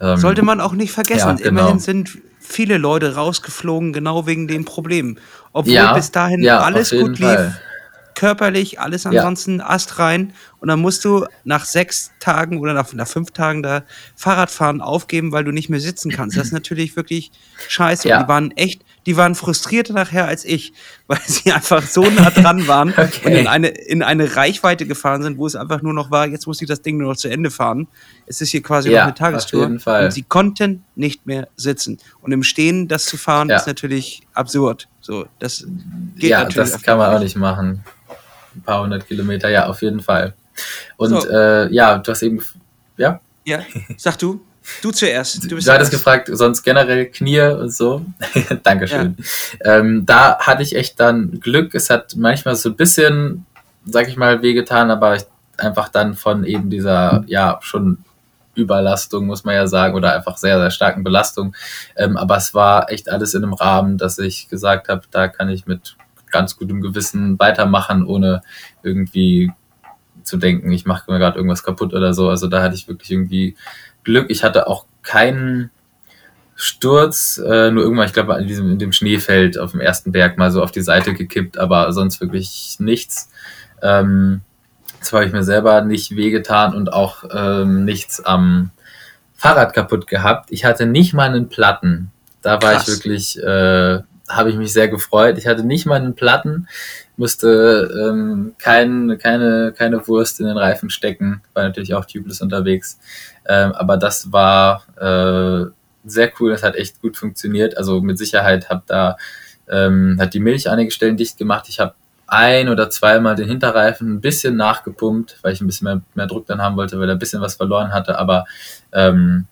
Ähm, Sollte man auch nicht vergessen. Ja, genau. Immerhin sind viele Leute rausgeflogen, genau wegen dem Problem. Obwohl ja, bis dahin ja, alles gut lief. Fall körperlich, alles ansonsten ja. Ast rein. Und dann musst du nach sechs Tagen oder nach, nach fünf Tagen da Fahrradfahren aufgeben, weil du nicht mehr sitzen kannst. Das ist natürlich wirklich scheiße. Ja. die waren echt, die waren frustrierter nachher als ich, [laughs] weil sie einfach so nah dran waren [laughs] okay. und in eine, in eine Reichweite gefahren sind, wo es einfach nur noch war, jetzt muss ich das Ding nur noch zu Ende fahren. Es ist hier quasi ja, noch eine Tagestour. Auf jeden Fall. Und sie konnten nicht mehr sitzen. Und im Stehen das zu fahren, ist natürlich absurd. So, das geht ja, natürlich. Ja, das kann man auch nicht machen ein paar hundert Kilometer, ja, auf jeden Fall. Und so. äh, ja, du hast eben, ja? Ja, sag du. Du zuerst. Du, du hattest gefragt, sonst generell Knie und so. [laughs] Dankeschön. Ja. Ähm, da hatte ich echt dann Glück. Es hat manchmal so ein bisschen, sag ich mal, wehgetan, aber ich, einfach dann von eben dieser, ja, schon Überlastung, muss man ja sagen, oder einfach sehr, sehr starken Belastung. Ähm, aber es war echt alles in einem Rahmen, dass ich gesagt habe, da kann ich mit ganz gutem Gewissen weitermachen, ohne irgendwie zu denken, ich mache mir gerade irgendwas kaputt oder so. Also da hatte ich wirklich irgendwie Glück. Ich hatte auch keinen Sturz, äh, nur irgendwann, ich glaube, in diesem in dem Schneefeld auf dem ersten Berg mal so auf die Seite gekippt, aber sonst wirklich nichts. Ähm, zwar habe ich mir selber nicht wehgetan und auch ähm, nichts am Fahrrad kaputt gehabt. Ich hatte nicht mal einen Platten. Da war Krass. ich wirklich äh, habe ich mich sehr gefreut. Ich hatte nicht mal einen Platten, musste ähm, kein, keine, keine Wurst in den Reifen stecken, war natürlich auch tubeless unterwegs. Ähm, aber das war äh, sehr cool, das hat echt gut funktioniert. Also mit Sicherheit hab da, ähm, hat die Milch einige Stellen dicht gemacht. Ich habe ein oder zweimal den Hinterreifen ein bisschen nachgepumpt, weil ich ein bisschen mehr, mehr Druck dann haben wollte, weil er ein bisschen was verloren hatte, aber ähm,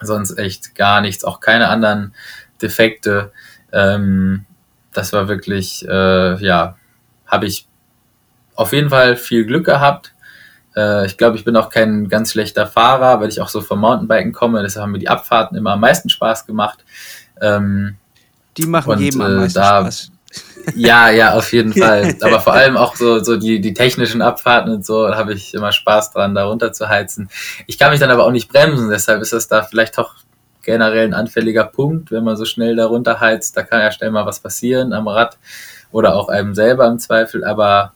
sonst echt gar nichts, auch keine anderen Defekte. Ähm, das war wirklich, äh, ja, habe ich auf jeden Fall viel Glück gehabt. Äh, ich glaube, ich bin auch kein ganz schlechter Fahrer, weil ich auch so vom Mountainbiken komme. Deshalb haben mir die Abfahrten immer am meisten Spaß gemacht. Ähm, die machen und, jedem am äh, meisten da, Spaß. [laughs] Ja, ja, auf jeden [laughs] Fall. Aber vor allem auch so, so die, die technischen Abfahrten und so, da habe ich immer Spaß dran, da runter zu heizen. Ich kann mich dann aber auch nicht bremsen, deshalb ist das da vielleicht doch generell ein anfälliger Punkt, wenn man so schnell darunter heizt. Da kann ja schnell mal was passieren am Rad oder auch einem selber im Zweifel. Aber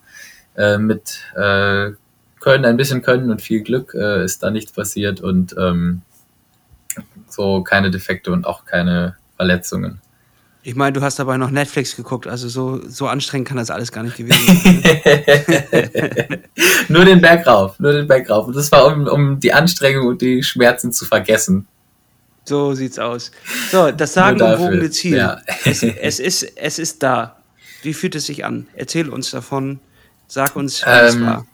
äh, mit äh, Können, ein bisschen Können und viel Glück äh, ist da nichts passiert und ähm, so keine Defekte und auch keine Verletzungen. Ich meine, du hast dabei noch Netflix geguckt, also so, so anstrengend kann das alles gar nicht gewesen sein. [laughs] nur den Berg rauf, nur den Berg rauf. Und das war, um, um die Anstrengung und die Schmerzen zu vergessen. So sieht's aus. So, das sagenumwogene Ziel. Ja. es, es, ist, es ist da. Wie fühlt es sich an? Erzähl uns davon. Sag uns, wie ähm, war.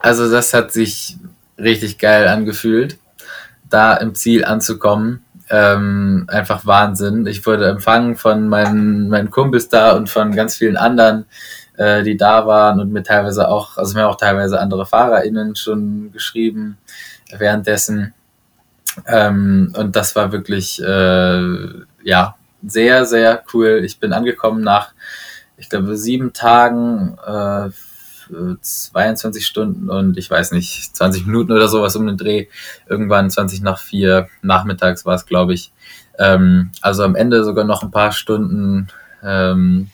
Also, das hat sich richtig geil angefühlt, da im Ziel anzukommen. ähm, einfach Wahnsinn. Ich wurde empfangen von meinen, meinen Kumpels da und von ganz vielen anderen, äh, die da waren und mir teilweise auch, also mir auch teilweise andere FahrerInnen schon geschrieben währenddessen. Ähm, und das war wirklich, äh, ja, sehr, sehr cool. Ich bin angekommen nach, ich glaube, sieben Tagen, äh, 22 Stunden und ich weiß nicht, 20 Minuten oder sowas um den Dreh. Irgendwann 20 nach vier nachmittags war es, glaube ich. Ähm, also am Ende sogar noch ein paar Stunden. Ähm,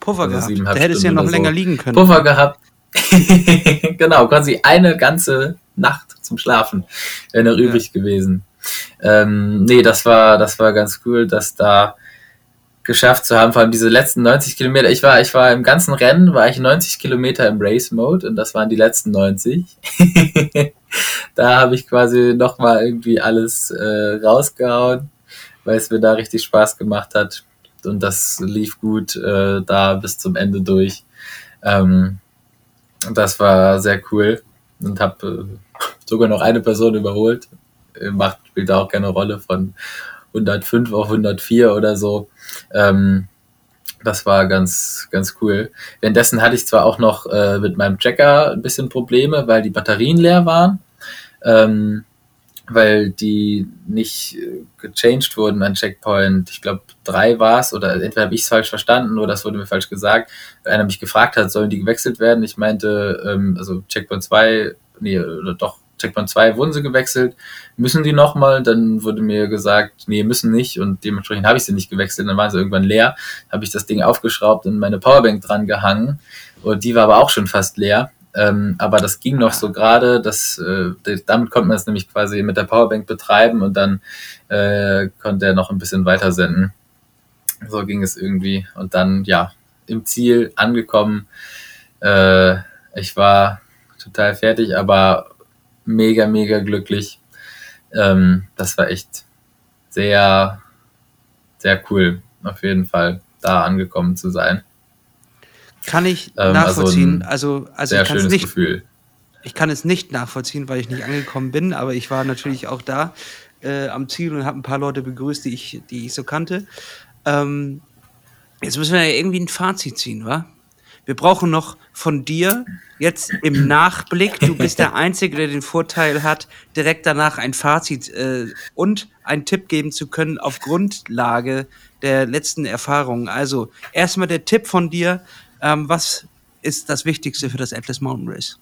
Puffer also gehabt. Da hättest du ja noch länger so. liegen können. Puffer gehabt. [laughs] genau, quasi eine ganze Nacht zum Schlafen wäre noch ja. übrig gewesen. Ähm, nee, das war, das war ganz cool, dass da geschafft zu haben, vor allem diese letzten 90 Kilometer. Ich war, ich war im ganzen Rennen, war ich 90 Kilometer im Race-Mode und das waren die letzten 90. [laughs] da habe ich quasi nochmal irgendwie alles äh, rausgehauen, weil es mir da richtig Spaß gemacht hat. Und das lief gut äh, da bis zum Ende durch. Ähm, das war sehr cool und habe äh, sogar noch eine Person überholt. Macht, spielt auch keine Rolle von 105 auf 104 oder so. Ähm, das war ganz, ganz cool. Währenddessen hatte ich zwar auch noch äh, mit meinem Checker ein bisschen Probleme, weil die Batterien leer waren, ähm, weil die nicht äh, gechanged wurden an Checkpoint. Ich glaube, drei war es, oder entweder habe ich es falsch verstanden oder es wurde mir falsch gesagt. Einer mich gefragt hat, sollen die gewechselt werden? Ich meinte, ähm, also Checkpoint 2, nee, oder doch, Checkpoint 2 wurden sie gewechselt. Müssen die nochmal? Dann wurde mir gesagt, nee, müssen nicht. Und dementsprechend habe ich sie nicht gewechselt. Dann waren sie irgendwann leer. Habe ich das Ding aufgeschraubt und meine Powerbank dran gehangen. Und die war aber auch schon fast leer. Ähm, aber das ging noch so gerade. Äh, damit konnte man es nämlich quasi mit der Powerbank betreiben und dann äh, konnte er noch ein bisschen weiter senden. So ging es irgendwie. Und dann, ja, im Ziel angekommen. Äh, ich war total fertig, aber mega, mega glücklich. Ähm, das war echt sehr, sehr cool, auf jeden Fall, da angekommen zu sein. Kann ich ähm, also nachvollziehen. Also, also, also sehr ich schönes nicht, Gefühl. Ich kann es nicht nachvollziehen, weil ich nicht angekommen bin, aber ich war natürlich auch da äh, am Ziel und habe ein paar Leute begrüßt, die ich, die ich so kannte. Ähm, jetzt müssen wir ja irgendwie ein Fazit ziehen, wa? Wir brauchen noch von dir jetzt im Nachblick, du bist der [laughs] Einzige, der den Vorteil hat, direkt danach ein Fazit äh, und einen Tipp geben zu können auf Grundlage der letzten Erfahrungen. Also erstmal der Tipp von dir, ähm, was ist das Wichtigste für das Atlas Mountain Race?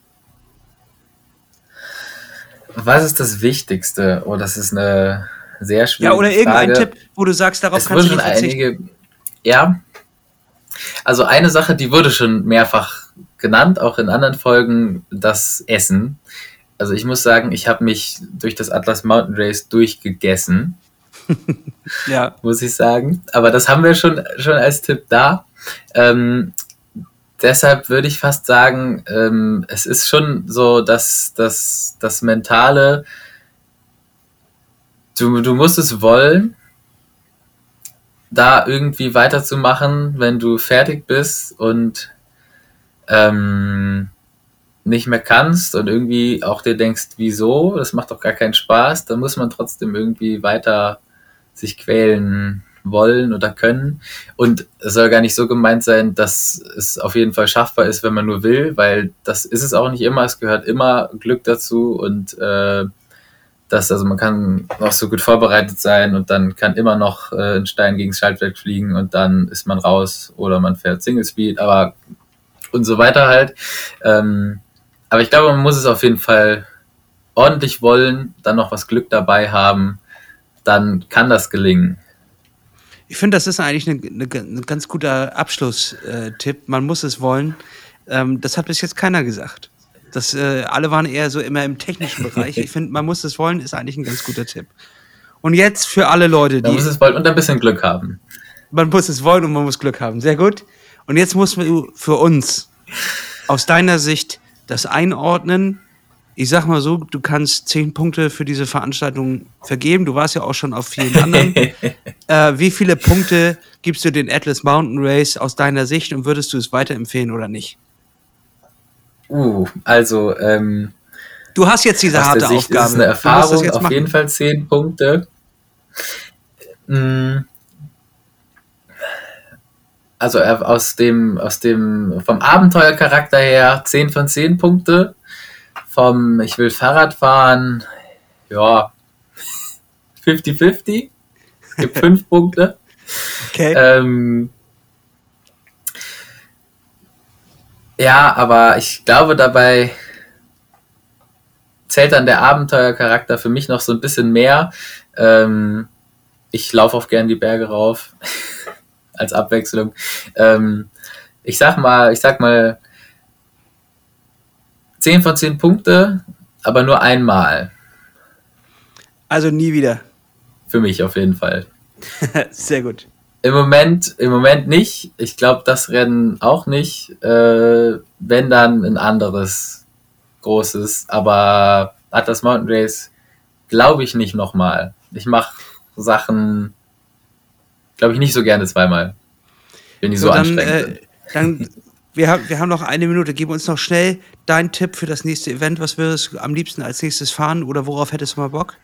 Was ist das Wichtigste? Oh, das ist eine sehr schwierige Frage. Ja, oder irgendein Frage. Tipp, wo du sagst, darauf es kannst du nicht verzichten. Einige, ja, also eine Sache, die wurde schon mehrfach genannt, auch in anderen Folgen, das Essen. Also ich muss sagen, ich habe mich durch das Atlas Mountain Race durchgegessen. [laughs] ja. Muss ich sagen. Aber das haben wir schon, schon als Tipp da. Ähm, deshalb würde ich fast sagen, ähm, es ist schon so, dass das, das Mentale, du, du musst es wollen da irgendwie weiterzumachen, wenn du fertig bist und ähm, nicht mehr kannst und irgendwie auch dir denkst, wieso, das macht doch gar keinen Spaß, dann muss man trotzdem irgendwie weiter sich quälen wollen oder können. Und es soll gar nicht so gemeint sein, dass es auf jeden Fall schaffbar ist, wenn man nur will, weil das ist es auch nicht immer. Es gehört immer Glück dazu und äh, dass also man kann auch so gut vorbereitet sein und dann kann immer noch äh, ein Stein gegen das Schaltwerk fliegen und dann ist man raus oder man fährt Single Speed, aber und so weiter halt. Ähm, aber ich glaube, man muss es auf jeden Fall ordentlich wollen, dann noch was Glück dabei haben, dann kann das gelingen. Ich finde, das ist eigentlich ein ganz guter Abschlusstipp. Man muss es wollen. Ähm, das hat bis jetzt keiner gesagt. Das, äh, alle waren eher so immer im technischen Bereich. Ich finde, man muss es wollen, ist eigentlich ein ganz guter Tipp. Und jetzt für alle Leute, die. Man muss es wollen und ein bisschen Glück haben. Man muss es wollen und man muss Glück haben. Sehr gut. Und jetzt musst du für uns aus deiner Sicht das einordnen. Ich sag mal so, du kannst zehn Punkte für diese Veranstaltung vergeben. Du warst ja auch schon auf vielen anderen. [laughs] äh, wie viele Punkte gibst du den Atlas Mountain Race aus deiner Sicht und würdest du es weiterempfehlen oder nicht? Uh, also, ähm, Du hast jetzt diese harte Sicht Aufgabe. Ist eine Erfahrung, auf machen. jeden Fall zehn Punkte. Mm. Also aus dem, aus dem, vom Abenteuercharakter her 10 von 10 Punkte. Vom Ich will Fahrrad fahren, ja, 50-50. Es gibt [laughs] 5 Punkte. Okay. Ähm, ja, aber ich glaube dabei zählt dann der Abenteuercharakter für mich noch so ein bisschen mehr. Ähm, ich laufe auch gern die Berge rauf [laughs] als Abwechslung. Ähm, ich sag mal, ich sag mal 10 von 10 Punkte, aber nur einmal. Also nie wieder. Für mich auf jeden Fall. [laughs] Sehr gut. Im Moment, im Moment nicht. Ich glaube, das Rennen auch nicht. Äh, wenn dann ein anderes großes. Aber Atlas Mountain Race glaube ich nicht nochmal. Ich mache Sachen, glaube ich, nicht so gerne zweimal. Wenn die so, so dann, anstrengend äh, sind. Dann, [laughs] wir, haben, wir haben noch eine Minute. Gib uns noch schnell deinen Tipp für das nächste Event. Was würdest du am liebsten als nächstes fahren oder worauf hättest du mal Bock?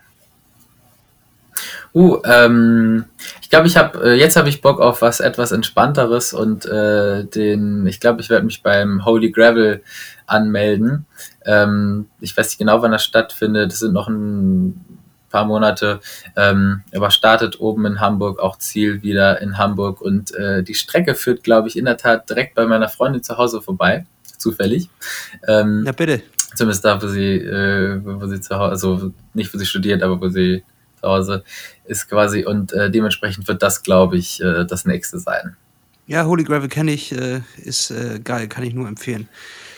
Uh, ähm, ich glaube, ich habe äh, jetzt habe ich Bock auf was etwas entspannteres und äh, den, ich glaube, ich werde mich beim Holy Gravel anmelden. Ähm, ich weiß nicht genau, wann das stattfindet. Das sind noch ein paar Monate. Ähm, aber startet oben in Hamburg, auch Ziel wieder in Hamburg und äh, die Strecke führt, glaube ich, in der Tat direkt bei meiner Freundin zu Hause vorbei, zufällig. Ähm, ja bitte. Zumindest da, wo sie, äh, wo sie zu Hause, also nicht wo sie studiert, aber wo sie zu Hause ist quasi. Und äh, dementsprechend wird das, glaube ich, äh, das nächste sein. Ja, Holy Gravel kenne ich, äh, ist äh, geil, kann ich nur empfehlen.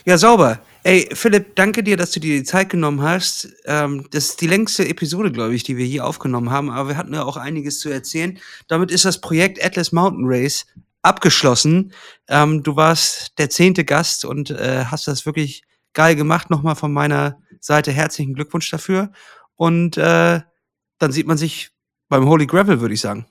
Ja, sauber. Ey, Philipp, danke dir, dass du dir die Zeit genommen hast. Ähm, das ist die längste Episode, glaube ich, die wir hier aufgenommen haben, aber wir hatten ja auch einiges zu erzählen. Damit ist das Projekt Atlas Mountain Race abgeschlossen. Ähm, du warst der zehnte Gast und äh, hast das wirklich geil gemacht. Nochmal von meiner Seite herzlichen Glückwunsch dafür. Und äh, dann sieht man sich beim Holy Gravel, würde ich sagen.